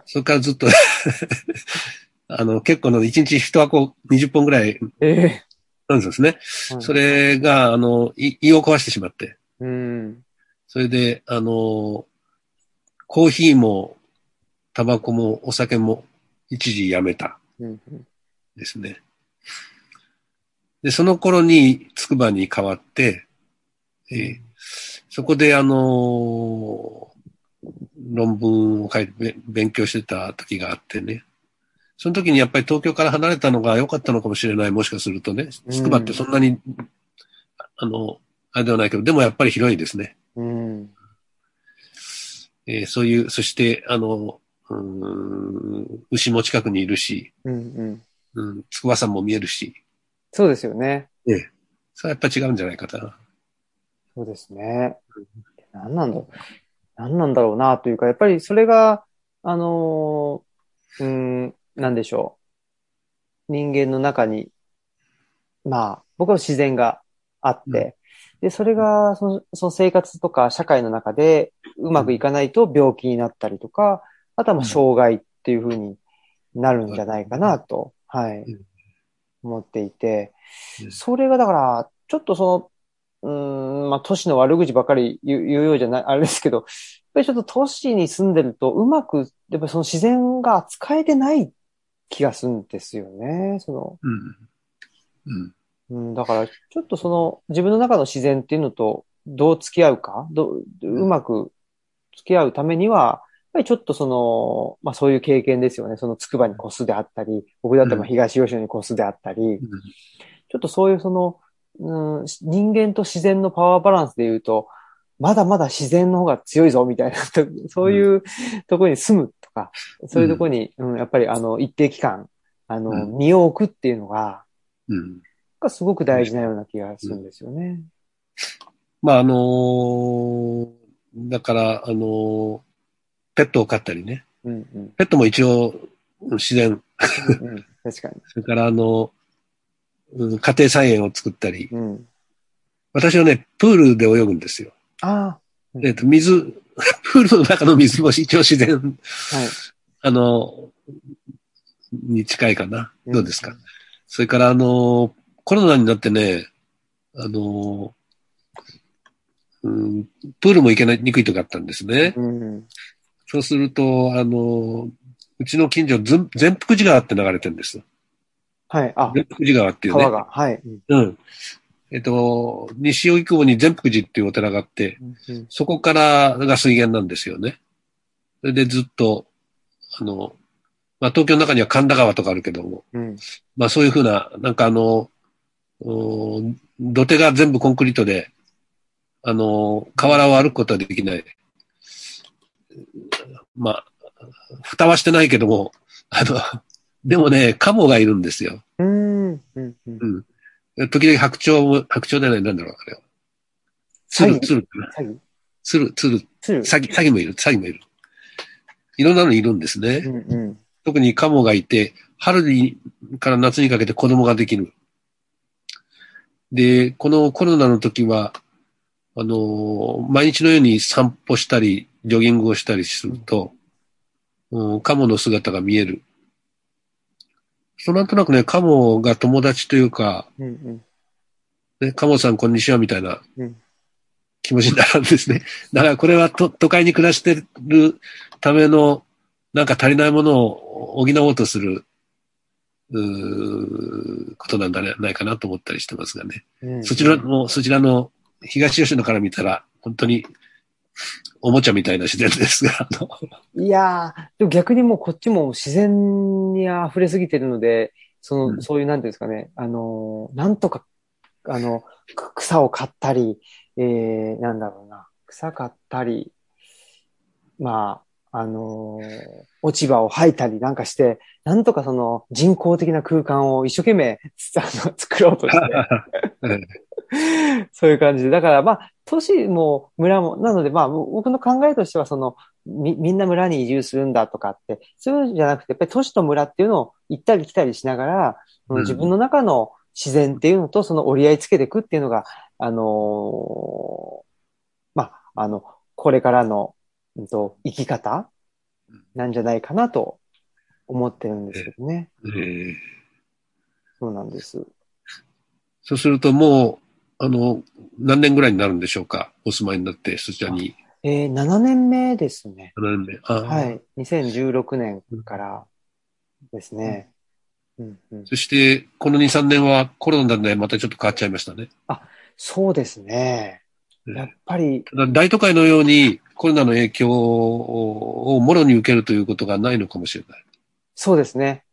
それからずっと、あの、結構の1日1箱20本ぐらいえなんですね。えそ、れが、あの、い胃を壊してしまって。うん。それで、あの、コーヒーも、タバコも、お酒も、一時やめたうんうんですね。で、その頃に、筑波に変わって、えーそこで、あの論文を書いてべ勉強してた時があってね。その時にやっぱり東京から離れたのが良かったのかもしれない、もしかするとね。筑波ってそんなに、あの、あれではないけど、でもやっぱり広いですね。うん。えーそういう、そして、あの、うーん牛も近くにいるし、うんうん。うん、筑波山も見えるし、そうですよね。ええ。それはやっぱ違うんじゃないかな。そうですね。何なんだろう。何なんだろうなというか、やっぱりそれが、あのー、うん、なんでしょう。人間の中に、まあ、僕は自然があって、で、それがその、その生活とか社会の中でうまくいかないと病気になったりとか、あとはまあ障害っていうふうになるんじゃないかなと、はい。うん、思っていて。う、ん。それがだから、ちょっとその、うーん、まあ都市の悪口ばかり言うようじゃない、あれですけど、やっぱりちょっと都市に住んでるとうまく、やっぱりその自然が扱えてない気がするんですよね。その、うん。うん。うん、だから、ちょっとその、自分の中の自然っていうのと、どう付き合うか、どう、うまく付き合うためには、やっぱりちょっとその、まあそういう経験ですよね。その筑波に越すであったり、僕だったらまあ東吉野に越すであったり、ちょっとそういうその、うん、人間と自然のパワーバランスで言うと、まだまだ自然の方が強いぞ、みたいな、そういうところに住むとか、そういうところに、うん、やっぱりあの、一定期間、あの、うん身を置くっていうのが、うん。がすごく大事なような気がするんですよね。まあ、あのーだから、あのーペットを飼ったりね。うんうん。ペットも一応、自然。うんうん、確かに。それから、あの、うん家庭菜園を作ったり。うん。私はね、プールで泳ぐんですよ。あうんえっと、水、プールの中の水も一応自然、あ、はい。あの、に近いかな。どうですか、それからあの、コロナになってね、あの、うん、プールも行けないにくいとかあったんですね。うん。そうすると、あの、うちの近所、全福寺川って流れてるんです。はい。あ、全福寺川っていうね川。が。はい。うんうん。えっと、西荻窪に全福寺っていうお寺があって、うんそこからが水源なんですよね。それでずっと、あの、まあ、東京の中には神田川とかあるけども、うん。まあそういうふうな、なんかあの、うん土手が全部コンクリートで、あの、河原を歩くことはできない。まあ、蓋はしてないけども、あの、でもね、カモがいるんですよ。うん。うん。うん。時々白鳥も、白鳥じゃない、なんだろう、あれは。ツル、詐欺ツル、詐欺ツル、ツル、鶴？詐欺、詐欺もいる、詐欺もいる。いろんなのいるんですね。うん。うん。特にカモがいて、春にから夏にかけて子供ができる。で、このコロナの時は、あのー毎日のように散歩したり、ジョギングをしたりすると、うん、カモの姿が見える。そうなんとなくね、カモが友達というか、うん。うん。ね、カモさんこんにちはみたいなうん気持ちになるんですね。だからこれはと都会に暮らしてるための、なんか足りないものを補おうとする、うーことなんだね、ないかなと思ったりしてますがね。うん。そちらの、そちらの東吉野から見たら、本当におもちゃみたいな自然ですが、いやー、でも逆にもうこっちも自然に溢れすぎてるので、その、うん。そういう、なんていうんですかね、あのー、なんとか、あの、く草を刈ったり、えー、なんだろうな、草刈ったり、まあ、あのー落ち葉を吐いたりなんかして、なんとかその人工的な空間を一生懸命つあの作ろうとして、そういう感じで。だからまあ、都市も村も、なのでまあ、僕の考えとしてはその、み、みんな村に移住するんだとかって、そういうんじゃなくて、やっぱり都市と村っていうのを行ったり来たりしながら、うん自分の中の自然っていうのとその折り合いつけていくっていうのが、あのーまあ、あの、これからの、うんと、生き方なんじゃないかなと思ってるんですけどね。えーそうなんです。そうするともう、あの、何年ぐらいになるんでしょうか？お住まいになって、そちらに。えー、7年目ですね。7年目。はい。2016年からですね。うんうん、そして、この2、3年はコロナでまたちょっと変わっちゃいましたね。そうですね。うんやっぱり、大都会のようにコロナの影響をもろに受けるということがないのかもしれない。そうですね。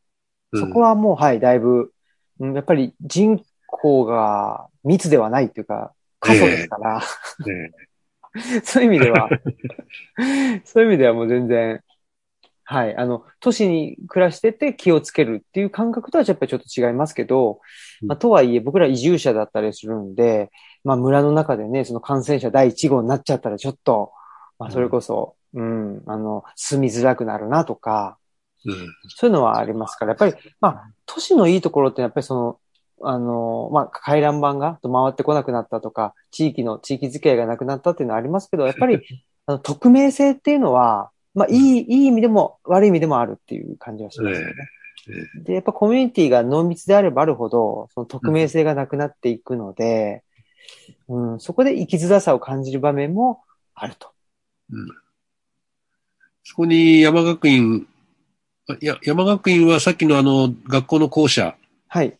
うんそこはもう、はい、だいぶ、うんやっぱり人口が密ではないっていうか、過疎ですから、ねそういう意味では、そういう意味ではもう全然、はい、あの、都市に暮らしてて気をつけるっていう感覚とはやっぱりちょっと違いますけど、まあ、とはいえ僕ら移住者だったりするんで、まあ村の中でね、その感染者第1号になっちゃったらちょっと、まあそれこそ、うん、あの、住みづらくなるなとか、うん。そういうのはありますから、やっぱり、まあ、都市のいいところってやっぱりその、あの、まあ、回覧板が回ってこなくなったとか、地域の、地域付き合いがなくなったっていうのはありますけど、やっぱり、あの、匿名性っていうのは、まあ、いい、いい意味でも悪い意味でもあるっていう感じはしますよね。で、やっぱコミュニティが濃密であればあるほど、その匿名性がなくなっていくので、うん、そこで生きづらさを感じる場面もあると。うんそこに山学院、あいや、山学院はさっきのあの学校の校舎、はい。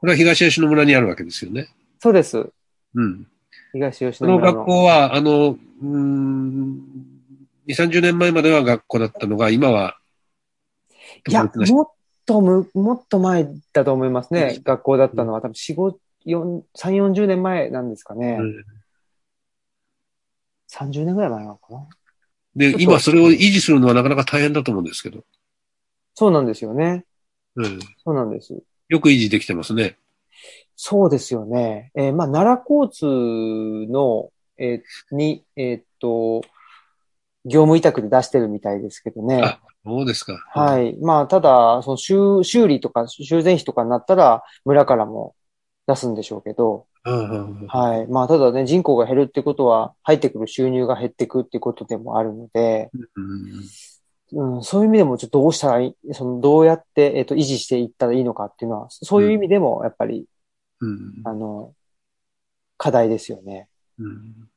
これは東吉野村にあるわけですよね。そうです。うん。東吉野村の。学校は、あの、うーん、2、30年前までは学校だったのが、今は、いや、もっとむ、もっと前だと思いますね。学校だったのは多分4、5、4、3、40年前なんですかね。うん30年ぐらい前なのかな。で、今それを維持するのはなかなか大変だと思うんですけど、そうなんですよね。うん、そうなんです。よく維持できてますね。そうですよね。えーまあ、奈良交通の、えーに、えーっと、業務委託で出してるみたいですけどね。あそうですか。。はいい。まあ、ただ、その修、修理とか修繕費とかになったら、村からも出すんでしょうけど、うんうんうんはい。まあ、ただね、人口が減るってことは、入ってくる収入が減ってくってことでもあるので、うんうん、そういう意味でもちょっとどうしたらいい、その、どうやって、えっ、と、維持していったらいいのかっていうのは、そういう意味でも、やっぱり、うん。あの、課題ですよね。うん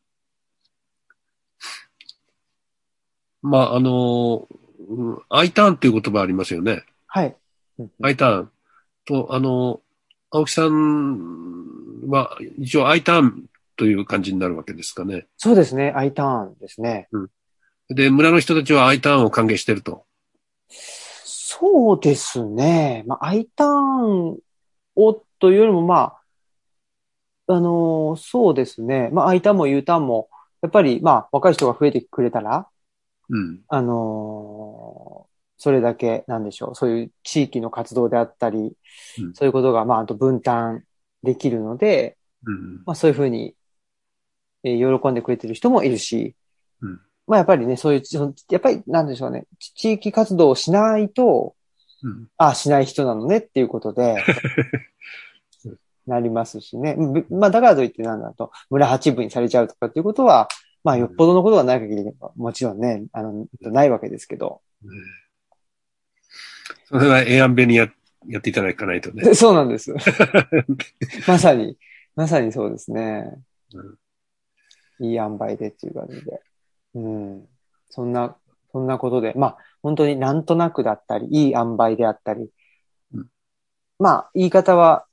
まあ、あの、うん、I ターンっていう言葉ありますよね。はい。うん I ターンと、あの、青木さんは一応 I ターンという感じになるわけですかね。そうですね。I ターンですね。で、村の人たちは I ターンを歓迎してると。そうですね。まあ、I ターンをというよりも、まあ、あのーそうですね。まあ、I ターンも U ターンも、やっぱり、まあ、若い人が増えてくれたら、うん。あのーそれだけ、なんでしょう。そういう地域の活動であったり、うんそういうことが、まあ、あと分担できるので、うん。まあ、そういうふうに、えー喜んでくれてる人もいるし、うんまあ、やっぱりね、そういう、やっぱり、なんでしょうね。ち地域活動をしないと、うん。あ、しない人なのねっていうことで、なりますしね。ぶまあ、だからといってなんだと、村八分にされちゃうとかっていうことは、まあ、よっぽどのことがない限り、もちろんね、あの、ないわけですけど。それはええやんべにややっていただかないとね。そうなんです。まさに、まさにそうですね。いい塩梅でっていう感じで。うん。そんな、そんなことで、まあ、本当になんとなくだったり、いい塩梅であったり、うん。まあ、言い方は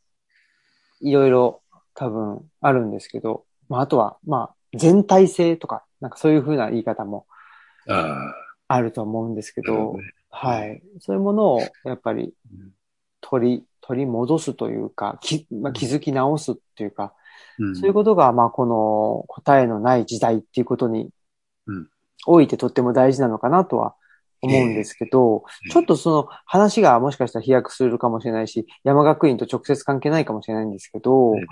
いろいろ多分あるんですけど、まあ、あとは、まあ、全体性とか、なんかそういうふうな言い方もああると思うんですけどど、ね。はい。そういうものを、やっぱりうん。取り、取り戻すというか、きまあ、気づき直すっていうか、うん。そういうことが、まあ、この答えのない時代っていうことにうん、おいてとっても大事なのかなとは思うんですけど、ええ。ちょっとその話がもしかしたら飛躍するかもしれないし、山学院と直接関係ないかもしれないんですけど、ええ。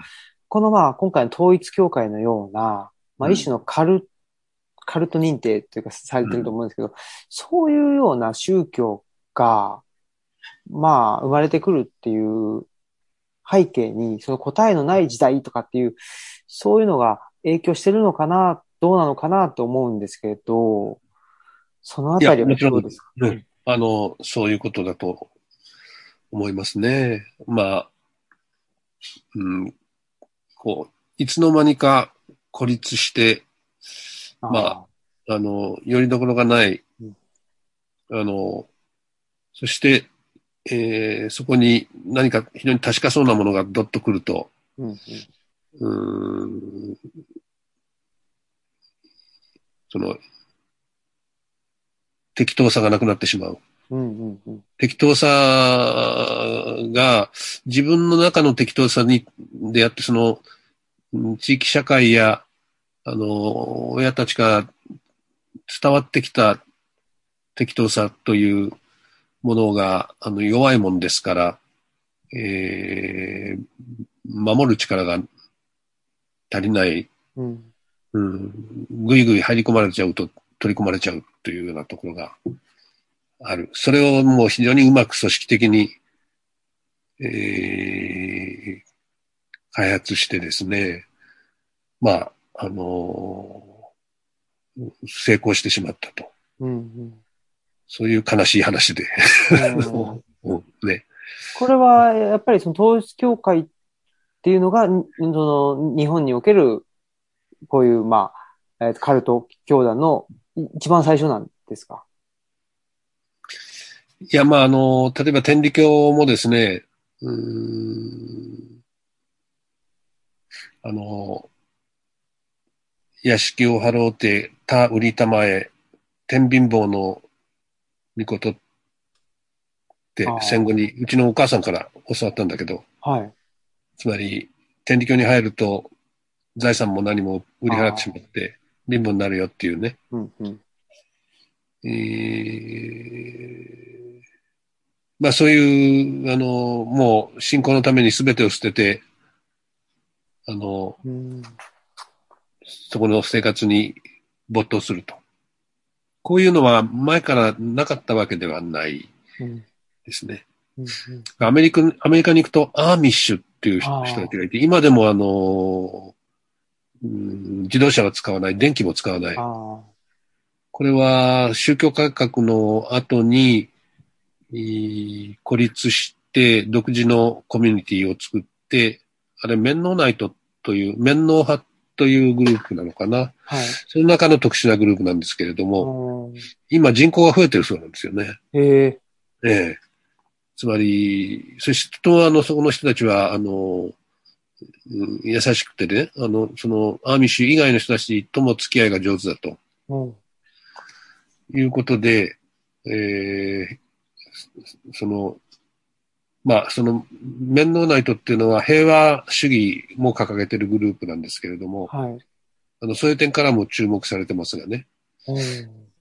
このまあ、今回の統一教会のような、まあ、うん。一種のカル、カルト認定というかされてると思うんですけど、そういうような宗教が、まあ、生まれてくるっていう背景に、その答えのない時代とかっていう、そういうのが影響してるのかな、どうなのかなと思うんですけど、そのあたりはどうですか？ねあの、そういうことだと思いますね。まあ、うん、こう、いつの間にか孤立して、まああの、よりどころがないうん、あの、そして、えーそこに何か非常に確かそうなものがどっとくると、うんうんその、適当さがなくなってしまう。うんうんうん。適当さが自分の中の適当さにであって、その、うん地域社会や、あの、親たちから伝わってきた適当さというものが、あの、弱いもんですから、えー守る力が足りない、うんうん、ぐいぐい入り込まれちゃうと取り込まれちゃうというようなところがある。それをもう非常にうまく組織的に、えー開発してですね、まあ、あのー成功してしまったと。うんそういう悲しい話で。うん うんね。これは、やっぱりその統一教会っていうのが、んその日本における、こういう、まあ、えーカルト教団のい一番最初なんですか？いや、まあ、あの、例えば天理教もですね、うーん、あの、屋敷を張ろうて、他売りたまえ、天秤棒の御事って戦後にうちのお母さんから教わったんだけど、はい。つまり、天理教に入ると、財産も何も売り払ってしまって、貧乏になるよっていうね。うんうんえーまあそういう、あの、もう信仰のために全てを捨てて、あの、うんそこの生活に没頭すると。こういうのは前からなかったわけではないうんですね。うんアメリカ、アメリカに行くとアーミッシュっていう人たちがいて、今でもあの、うん自動車は使わない、電気も使わない。これは宗教改革の後に、えー孤立して独自のコミュニティを作って、あれ、面能ナイトという、面能派というグループなのかな。はい。その中の特殊なグループなんですけれども、うん今人口が増えてるそうなんですよね。へえ。ええ。つまり、そしてと、あの、そこの人たちは、あの、うん優しくてね、あの、その、アーミッシュ以外の人たちとも付き合いが上手だとうん。いうことで、ええその、まあ、その、面能ナイトっていうのは平和主義も掲げてるグループなんですけれども、はい。あの、そういう点からも注目されてますがね。うん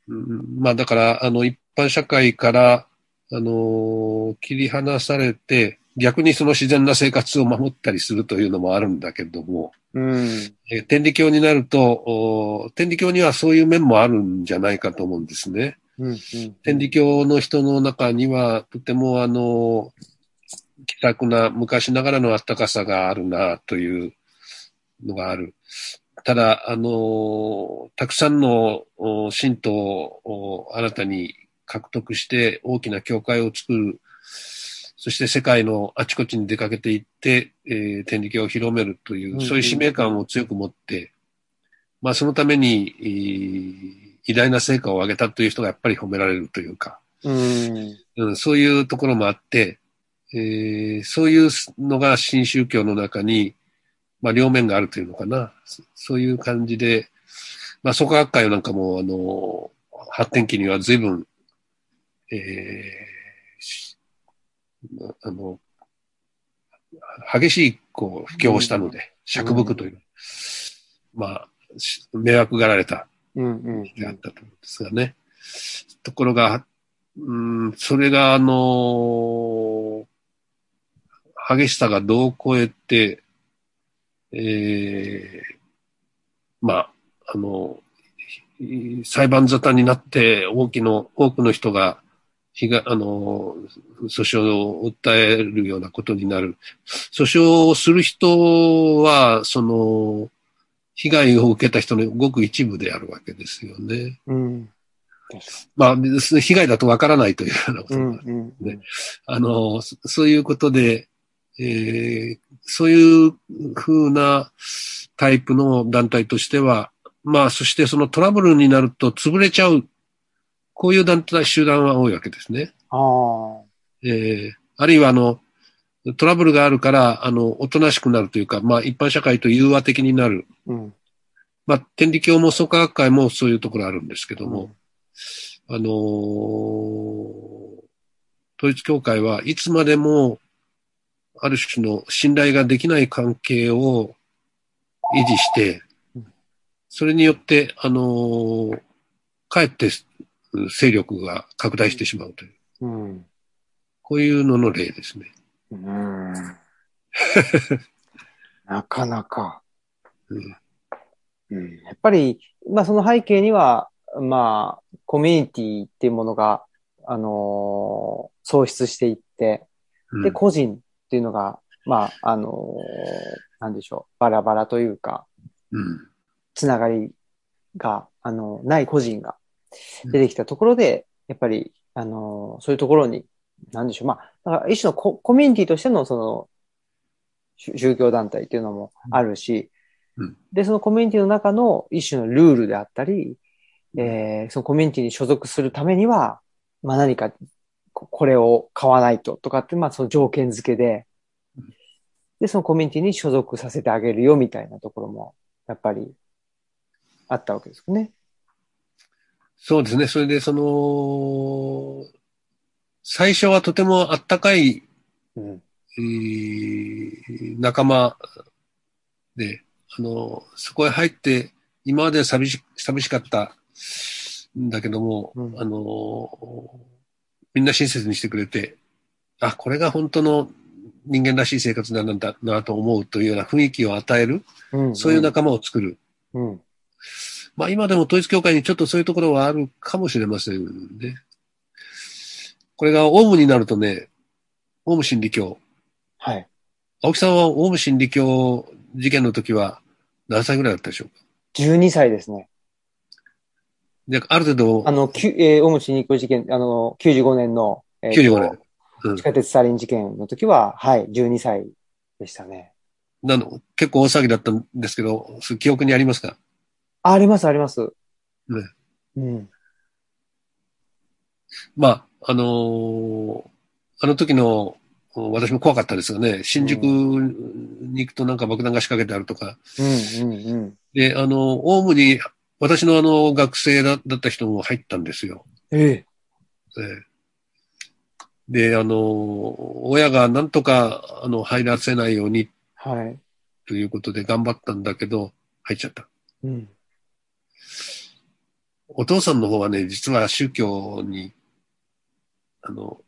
うんまあだから、あの、一般社会から、あのー切り離されて、逆にその自然な生活を守ったりするというのもあるんだけども、うん。えー天理教になると、お天理教にはそういう面もあるんじゃないかと思うんですね。うん。うん天理教の人の中には、とてもあの、気さくな昔ながらの温かさがあるな、というのがある。ただ、あの、たくさんのお信徒を新たに獲得して大きな教会を作る。そして世界のあちこちに出かけていって、えー天理教を広めるという、そういう使命感を強く持って、まあそのために、えー偉大な成果を上げたという人がやっぱり褒められるというか、うん。うん、そういうところもあって、えーそういうのが新宗教の中に、まあ、両面があるというのかな。そそういう感じで、まあ、創価学会なんかも、あの、発展期には随分、えーしあの、激しい、こう、布教をしたので、釈伏という、まあ、し迷惑がられたうん。うん。であったと思うんですがね。ところが、うん、それが、あの激しさが度を超えて、えーまあ、あの、ひ裁判沙汰になって大きの、多くの人が、被害、あの、訴訟を訴えるようなことになる。訴訟をする人は、その、被害を受けた人のごく一部であるわけですよね。うん。まあ、被害だとわからないというようなこうん。とが、うん。ねあの、そそういうことで、えーそういう風なタイプの団体としては、まあ、そしてそのトラブルになると潰れちゃう、こういう団体、集団は多いわけですね。ああ。えーあるいはあの、トラブルがあるから、あの、おとなしくなるというか、まあ、一般社会と融和的になる。うん。まあ、天理教も創価学会もそういうところあるんですけども、あのー統一教会はいつまでも、ある種の信頼ができない関係を維持してうん、それによって、あのーかえって勢力が拡大してしまうという、うん。こういうのの例ですね。うん。なかなか。うんうん。やっぱり、まあその背景には、まあ、コミュニティっていうものが、あのー喪失していって、うんで、個人っていうのが、まあ、あのーなんでしょう、バラバラというか、うんつながりが、あの、ない個人が出てきたところで、やっぱり、あの、そういうところに、なんでしょう、まあ、だから一種のココミュニティとしての、その、宗宗教団体っていうのもあるし、うん。で、そのコミュニティの中の一種のルールであったり、えーそのコミュニティに所属するためには、まあ何か、ここれを買わないととかって、まあその条件付けで、で、そのコミュニティに所属させてあげるよみたいなところも、やっぱり、あったわけですよね。そうですね。それで、その、最初はとてもあったかいうん。えー仲間で、あの、そこへ入って、今まで寂し寂しかったんだけども、うんあの、みんな親切にしてくれて、あ、これが本当の人間らしい生活なんだなと思うというような雰囲気を与える、うん。そういう仲間を作る。うん。まあ今でも統一教会にちょっとそういうところはあるかもしれませんね。これがオウムになるとね、オウム真理教、はい。青木さんはオウム真理教事件の時は何歳ぐらいだったでしょうか？12歳ですね。で、ある程度、あの、きゅえー、オウム真理教事件、あの、95年の、えーと95年。うん地下鉄サリン事件の時は、はい、12歳でしたね。なの結構大騒ぎだったんですけど、記憶にありますか？ああります、あります。ね。うん。まあ、あのーあの時の、私も怖かったですがね、新宿に行くとなんか爆弾が仕掛けてあるとか、うん、うん、うん。で、あの、オウムに、私のあの、学生だだった人も入ったんですよ。ええ。ええで、あの、親がなんとか、あの、入らせないようにはい。ということで頑張ったんだけど、入っちゃった。うん。お父さんの方はね、実は宗教に、あの、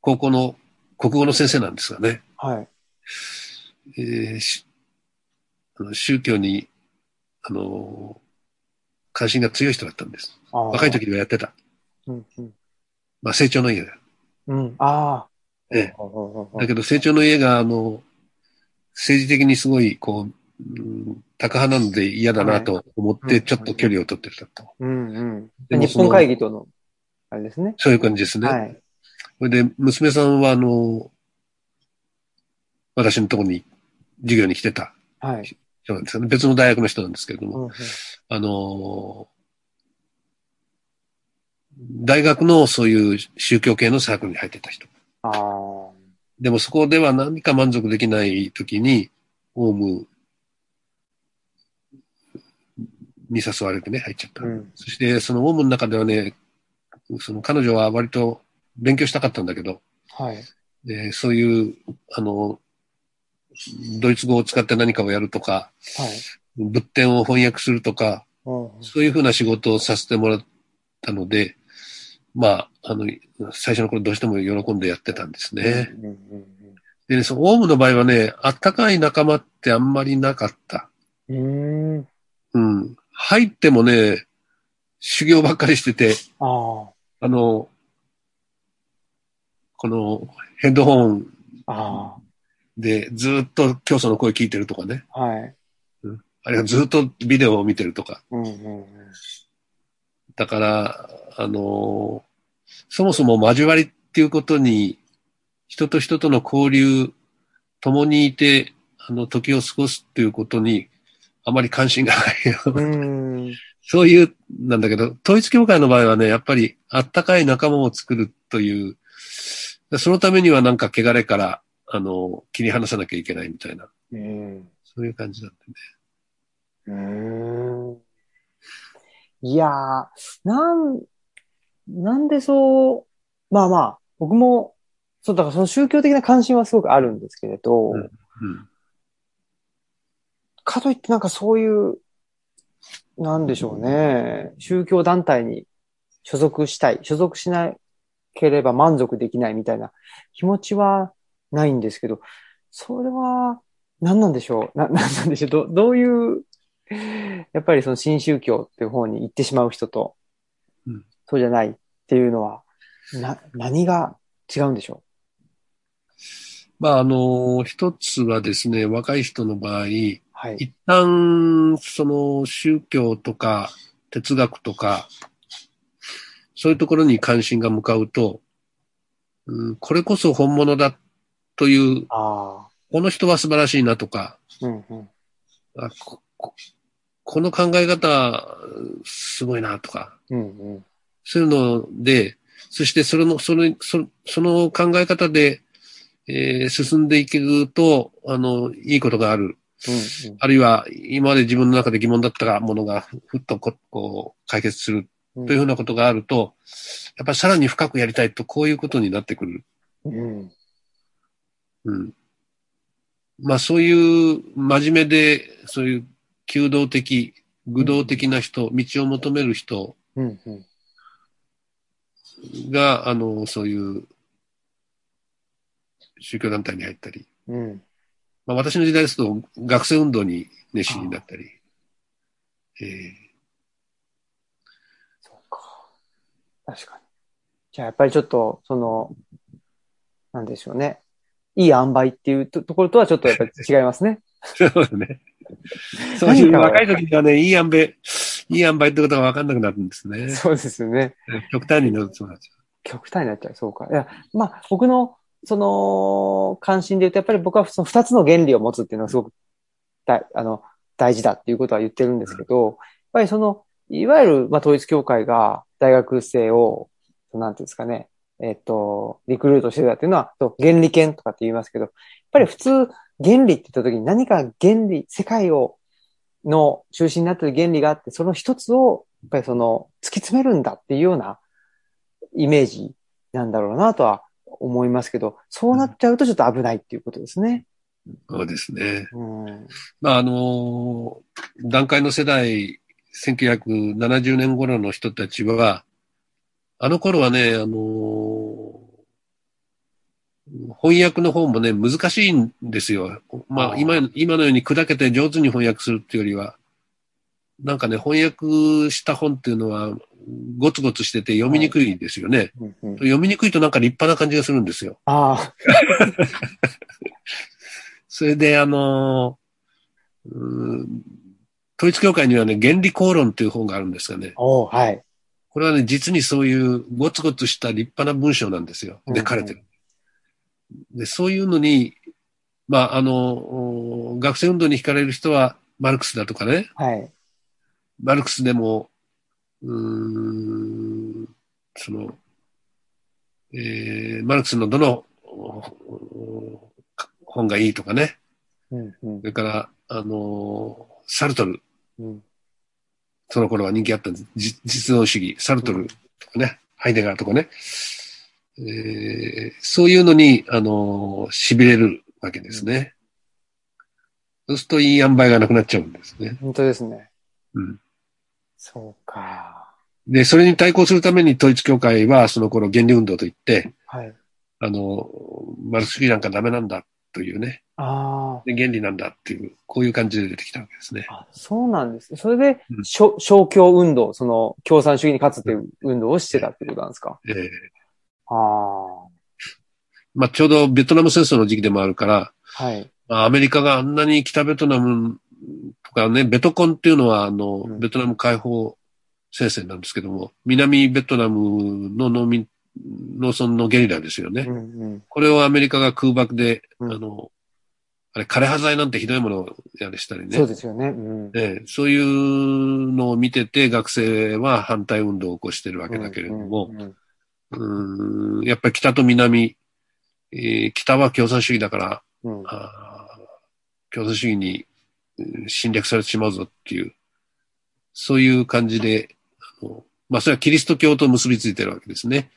高校の国語の先生なんですがね、はい。えーしあの宗教に、あの、関心が強い人だったんです。若い。時にはやってた。うん、うん。まあ、成長の家だ。うん。ああ。ええうんだけど、成長の家が、あの、政治的にすごい、こう、うん、高派なので嫌だなと思っはいて、ちょっと距離を取ってたと。うん、うん。日本会議との、あれですね。そういう感じですね。はい。それで、娘さんは、あの、私のところに授業に来てたはい。人なんですよね。別の大学の人なんですけれども、うんうんあの、大学のそういう宗教系のサークルに入ってた人。ああ。でもそこでは何か満足できないときに、オウムに誘われてね、入っちゃった。うん。そして、そのオウムの中ではね、その彼女は割と勉強したかったんだけど、はい。でそういう、あの、ドイツ語を使って何かをやるとか、はい。仏典を翻訳するとか、うんそういうふうな仕事をさせてもらったので、まあ、あの、最初の頃どうしても喜んでやってたんですね。うんうんでね、そのオウムの場合はね、あったかい仲間ってあんまりなかった。うん。うーん。うん。入ってもね、修行ばっかりしてて、ああの、このヘッドホンでずっと教祖の声聞いてるとかね。あ。はい。あるいはずっとビデオを見てるとか。うんうんうん。だから、あのそもそも交わりっていうことに、人と人との交流、共にいて、あの、時を過ごすっていうことに、あまり関心がないよ。うん。そういう、なんだけど、統一教会の場合はね、やっぱり、あったかい仲間を作るという、そのためにはなんか汚れから、あの、切り離さなきゃいけないみたいな、うん。そういう感じなんでね。うーん。いやー、なん、なんでそう、まあまあ、僕も、そう、だからその宗教的な関心はすごくあるんですけれど、うんうん。かといってなんかそういう、なんでしょうね、宗教団体に所属したい、所属しなければ満足できないみたいな気持ちはないんですけど、それは、何なんでしょう？な、何なんでしょう？どどういう、やっぱりその新宗教っていう方に行ってしまう人と、うん。そうじゃないっていうのは、な、何が違うんでしょまあ、あの、一つはですね、若い人の場合、うはい。一旦、その宗教とか哲学とか、そういうところに関心が向かうと、うん、これこそ本物だという、ああ。この人は素晴らしいなとか、うんうん。あこここの考え方、すごいなとか、うんうん。そういうので、そしてそれの、その、そその考え方で、えー進んでいけると、あの、いいことがある。うんうんあるいは、今まで自分の中で疑問だったものが、ふっとここう、解決するうんというふうなことがあると、やっぱりさらに深くやりたいと、こういうことになってくる。うん。うん。まあ、そういう真面目で、そういう求道的、愚道的な人、道を求める人うんうん。が、あの、そういう宗教団体に入ったり、うん。まあ、私の時代ですと学生運動に熱心になったり、えーそうか。確かに。じゃあやっぱりちょっと、その、なんでしょうね。いい塩梅っていうとところとはちょっとやっぱり 違いますね。そうだね。そういう若い時にはね、いい塩梅、いい塩梅ってことが分かんなくなるんですね。そうですよね。極端になるとそうなんですよ。極端になっちゃう。そうか。いや、まあ、僕の、その、関心で言うと、やっぱり僕はその二つの原理を持つっていうのがすごく大、あの、大事だっていうことは言ってるんですけど、やっぱりその、いわゆる、まあ、統一協会が大学生を、なんていうんですかね、えっ、と、リクルートしてたっていうのは、原理研とかって言いますけど、やっぱり普通、原理って言った時に何か原理、世界を、の中心になってる原理があって、その一つを、やっぱりその、突き詰めるんだっていうようなイメージなんだろうなとは思いますけど、そうなっちゃうとちょっと危ないっていうことですね。そうですね。うん。まあ、あの、段階の世代、1970年頃の人たちは、あの頃はね、あの、翻訳の方もね、難しいんですよ。まあ、今、今のように砕けて上手に翻訳するっていうよりは、なんかね、翻訳した本っていうのは、ゴツゴツしてて読みにくいですよね。うんうん読みにくいとなんか立派な感じがするんですよ。あ それで、あの、うーん統一教会にはね、原理公論っていう本があるんですがねあ、、おうはい。これはね、実にそういうゴツゴツした立派な文章なんですよ。で、うんうん書かれてる。で、そういうのに、まあ、あの、お学生運動に惹かれる人は、マルクスだとかね、はい。マルクスでも、うーん、その、えー、マルクスのどの本がいいとかね、うんうんそれから、あの、サルトル、うんその頃は人気あったんです。じ実存主義、サルトルとかね、ハイデガーとかね、えーそういうのに、あの、痺れるわけですね。そうするといい塩梅がなくなっちゃうんですね。本当ですね。うん。そうか。で、それに対抗するために統一教会は、その頃原理運動といって、はい。あの、マルクス主義なんかダメなんだというね、あで原理なんだっていう、こういう感じで出てきたわけですね。あ。あ、そうなんですね。それでう、ん小小共運動、その、共産主義に勝つっていう運動をしてたってことなんですか？えーああ。まあ、ちょうどベトナム戦争の時期でもあるから、はい。まあアメリカがあんなに北ベトナムとかね、ベトコンっていうのは、あの、うんベトナム解放戦線なんですけども、南ベトナムの農民、農村のゲリラですよね。うんうん。これをアメリカが空爆で、うんあの、あれ、枯葉剤なんてひどいものをやれしたりね。そうですよね。うん。ええそういうのを見てて、学生は反対運動を起こしてるわけだけれども、うんやっぱり北と南、えー北は共産主義だから、うんうんあー共産主義にうん侵略されてしまうぞっていう、そういう感じで、あのまあ、それはキリスト教と結びついてるわけですね。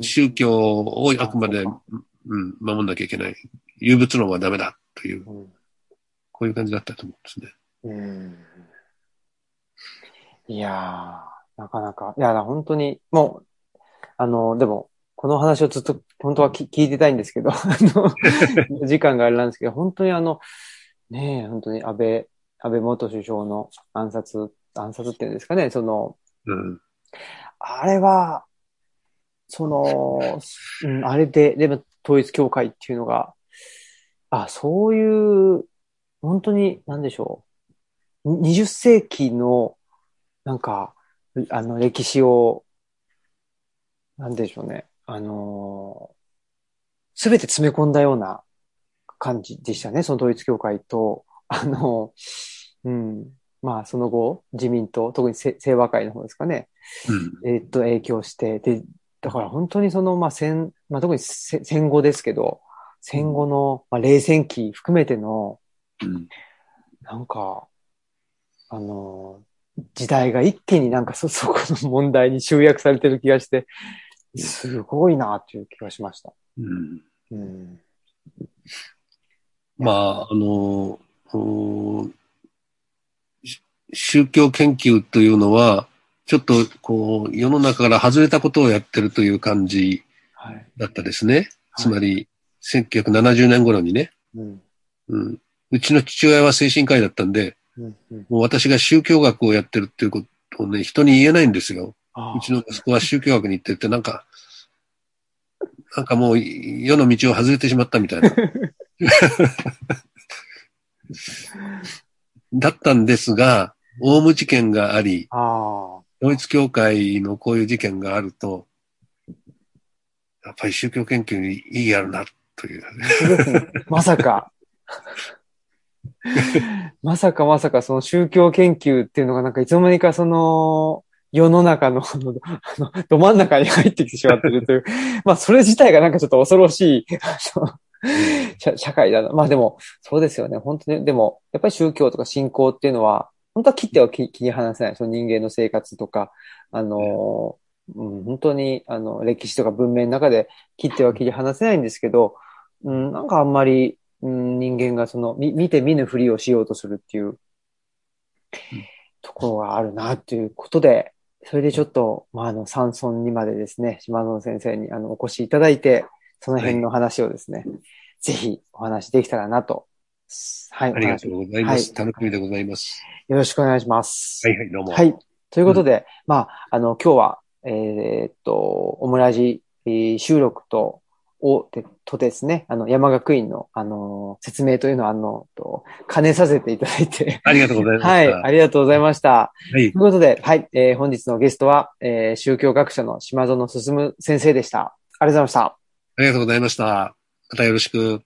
宗教をあくまで、あうん、守んなきゃいけない。有物論はダメだという、うんこういう感じだったと思うんですね。うんいやー、なかなか。いや、本当に、もう、あの、でも、この話をずっと、本当はき聞いてたいんですけど、あの、時間があれなんですけど、本当にあの、ねえ、本当に安倍、安倍元首相の暗殺、暗殺っていうんですかね、その、うん。あれは、その、うん、あれで、でも統一教会っていうのが、あ、そういう、本当に、なんでしょう。に20世紀の、なんか、あの、歴史を、なんでしょうね。あのすべて詰め込んだような感じでしたね。その統一教会と、あの、うん。まあ、その後、自民党、特にせ清和会の方ですかね。うん。えーっと、影響して、で、だから本当にその、まあ、戦、まあ、特にせ戦後ですけど、戦後の、まあ、冷戦期含めての、うん。なんか、あの、時代が一気になんかそ、そこの問題に集約されてる気がして、すごいなっていう気がしました。うん。うん。まあ、あの、宗教研究というのは、ちょっとこう、世の中から外れたことをやってるという感じはい。だったですね。はいつまり、1970年頃にね、うん。うん、うちの父親は精神科医だったんで、うん。うん。もう私が宗教学をやってるっていうことをね、人に言えないんですよ。あうちの息子は宗教学に行ってて、なんか、なんかもう世の道を外れてしまったみたいな。だったんですが、オウム事件があり、あ統一教会のこういう事件があると、やっぱり宗教研究に意義あるな、という。あ。まさか。まさかまさかその宗教研究っていうのがなんかいつの間にかその世の中のあのあのど真ん中に入ってきてしまってるという。まあそれ自体がなんかちょっと恐ろしいあの 社社会だな。まあでもそうですよね。本当に、でもやっぱり宗教とか信仰っていうのは本当は切っては切切り離せない。その人間の生活とか、あの、うん、本当にあの歴史とか文明の中で切っては切り離せないんですけど、うん、なんかあんまり、うん、人間がその、み見て見ぬふりをしようとするっていうところがあるなっていうことで、それでちょっと、まあ、あの、山村にまでですね、島野先生にあのお越しいただいて、その辺の話をですね、ぜひお話できたらなと。はい。ありがとうございます。楽しみでございます。よろしくお願いします。はいはい、どうも。はい。ということで、まあ、あの、今日は、えーっと、オムラジ、えー収録と、を、でとですね、あの、山学院の、あの、説明というのを、あの、と、兼ねさせていただいて、ありがとうございました。はい、ありがとうございました。はいということで、はい、えー本日のゲストは、えー宗教学者の島園進先生でした。ありがとうございました。ありがとうございました。またよろしく。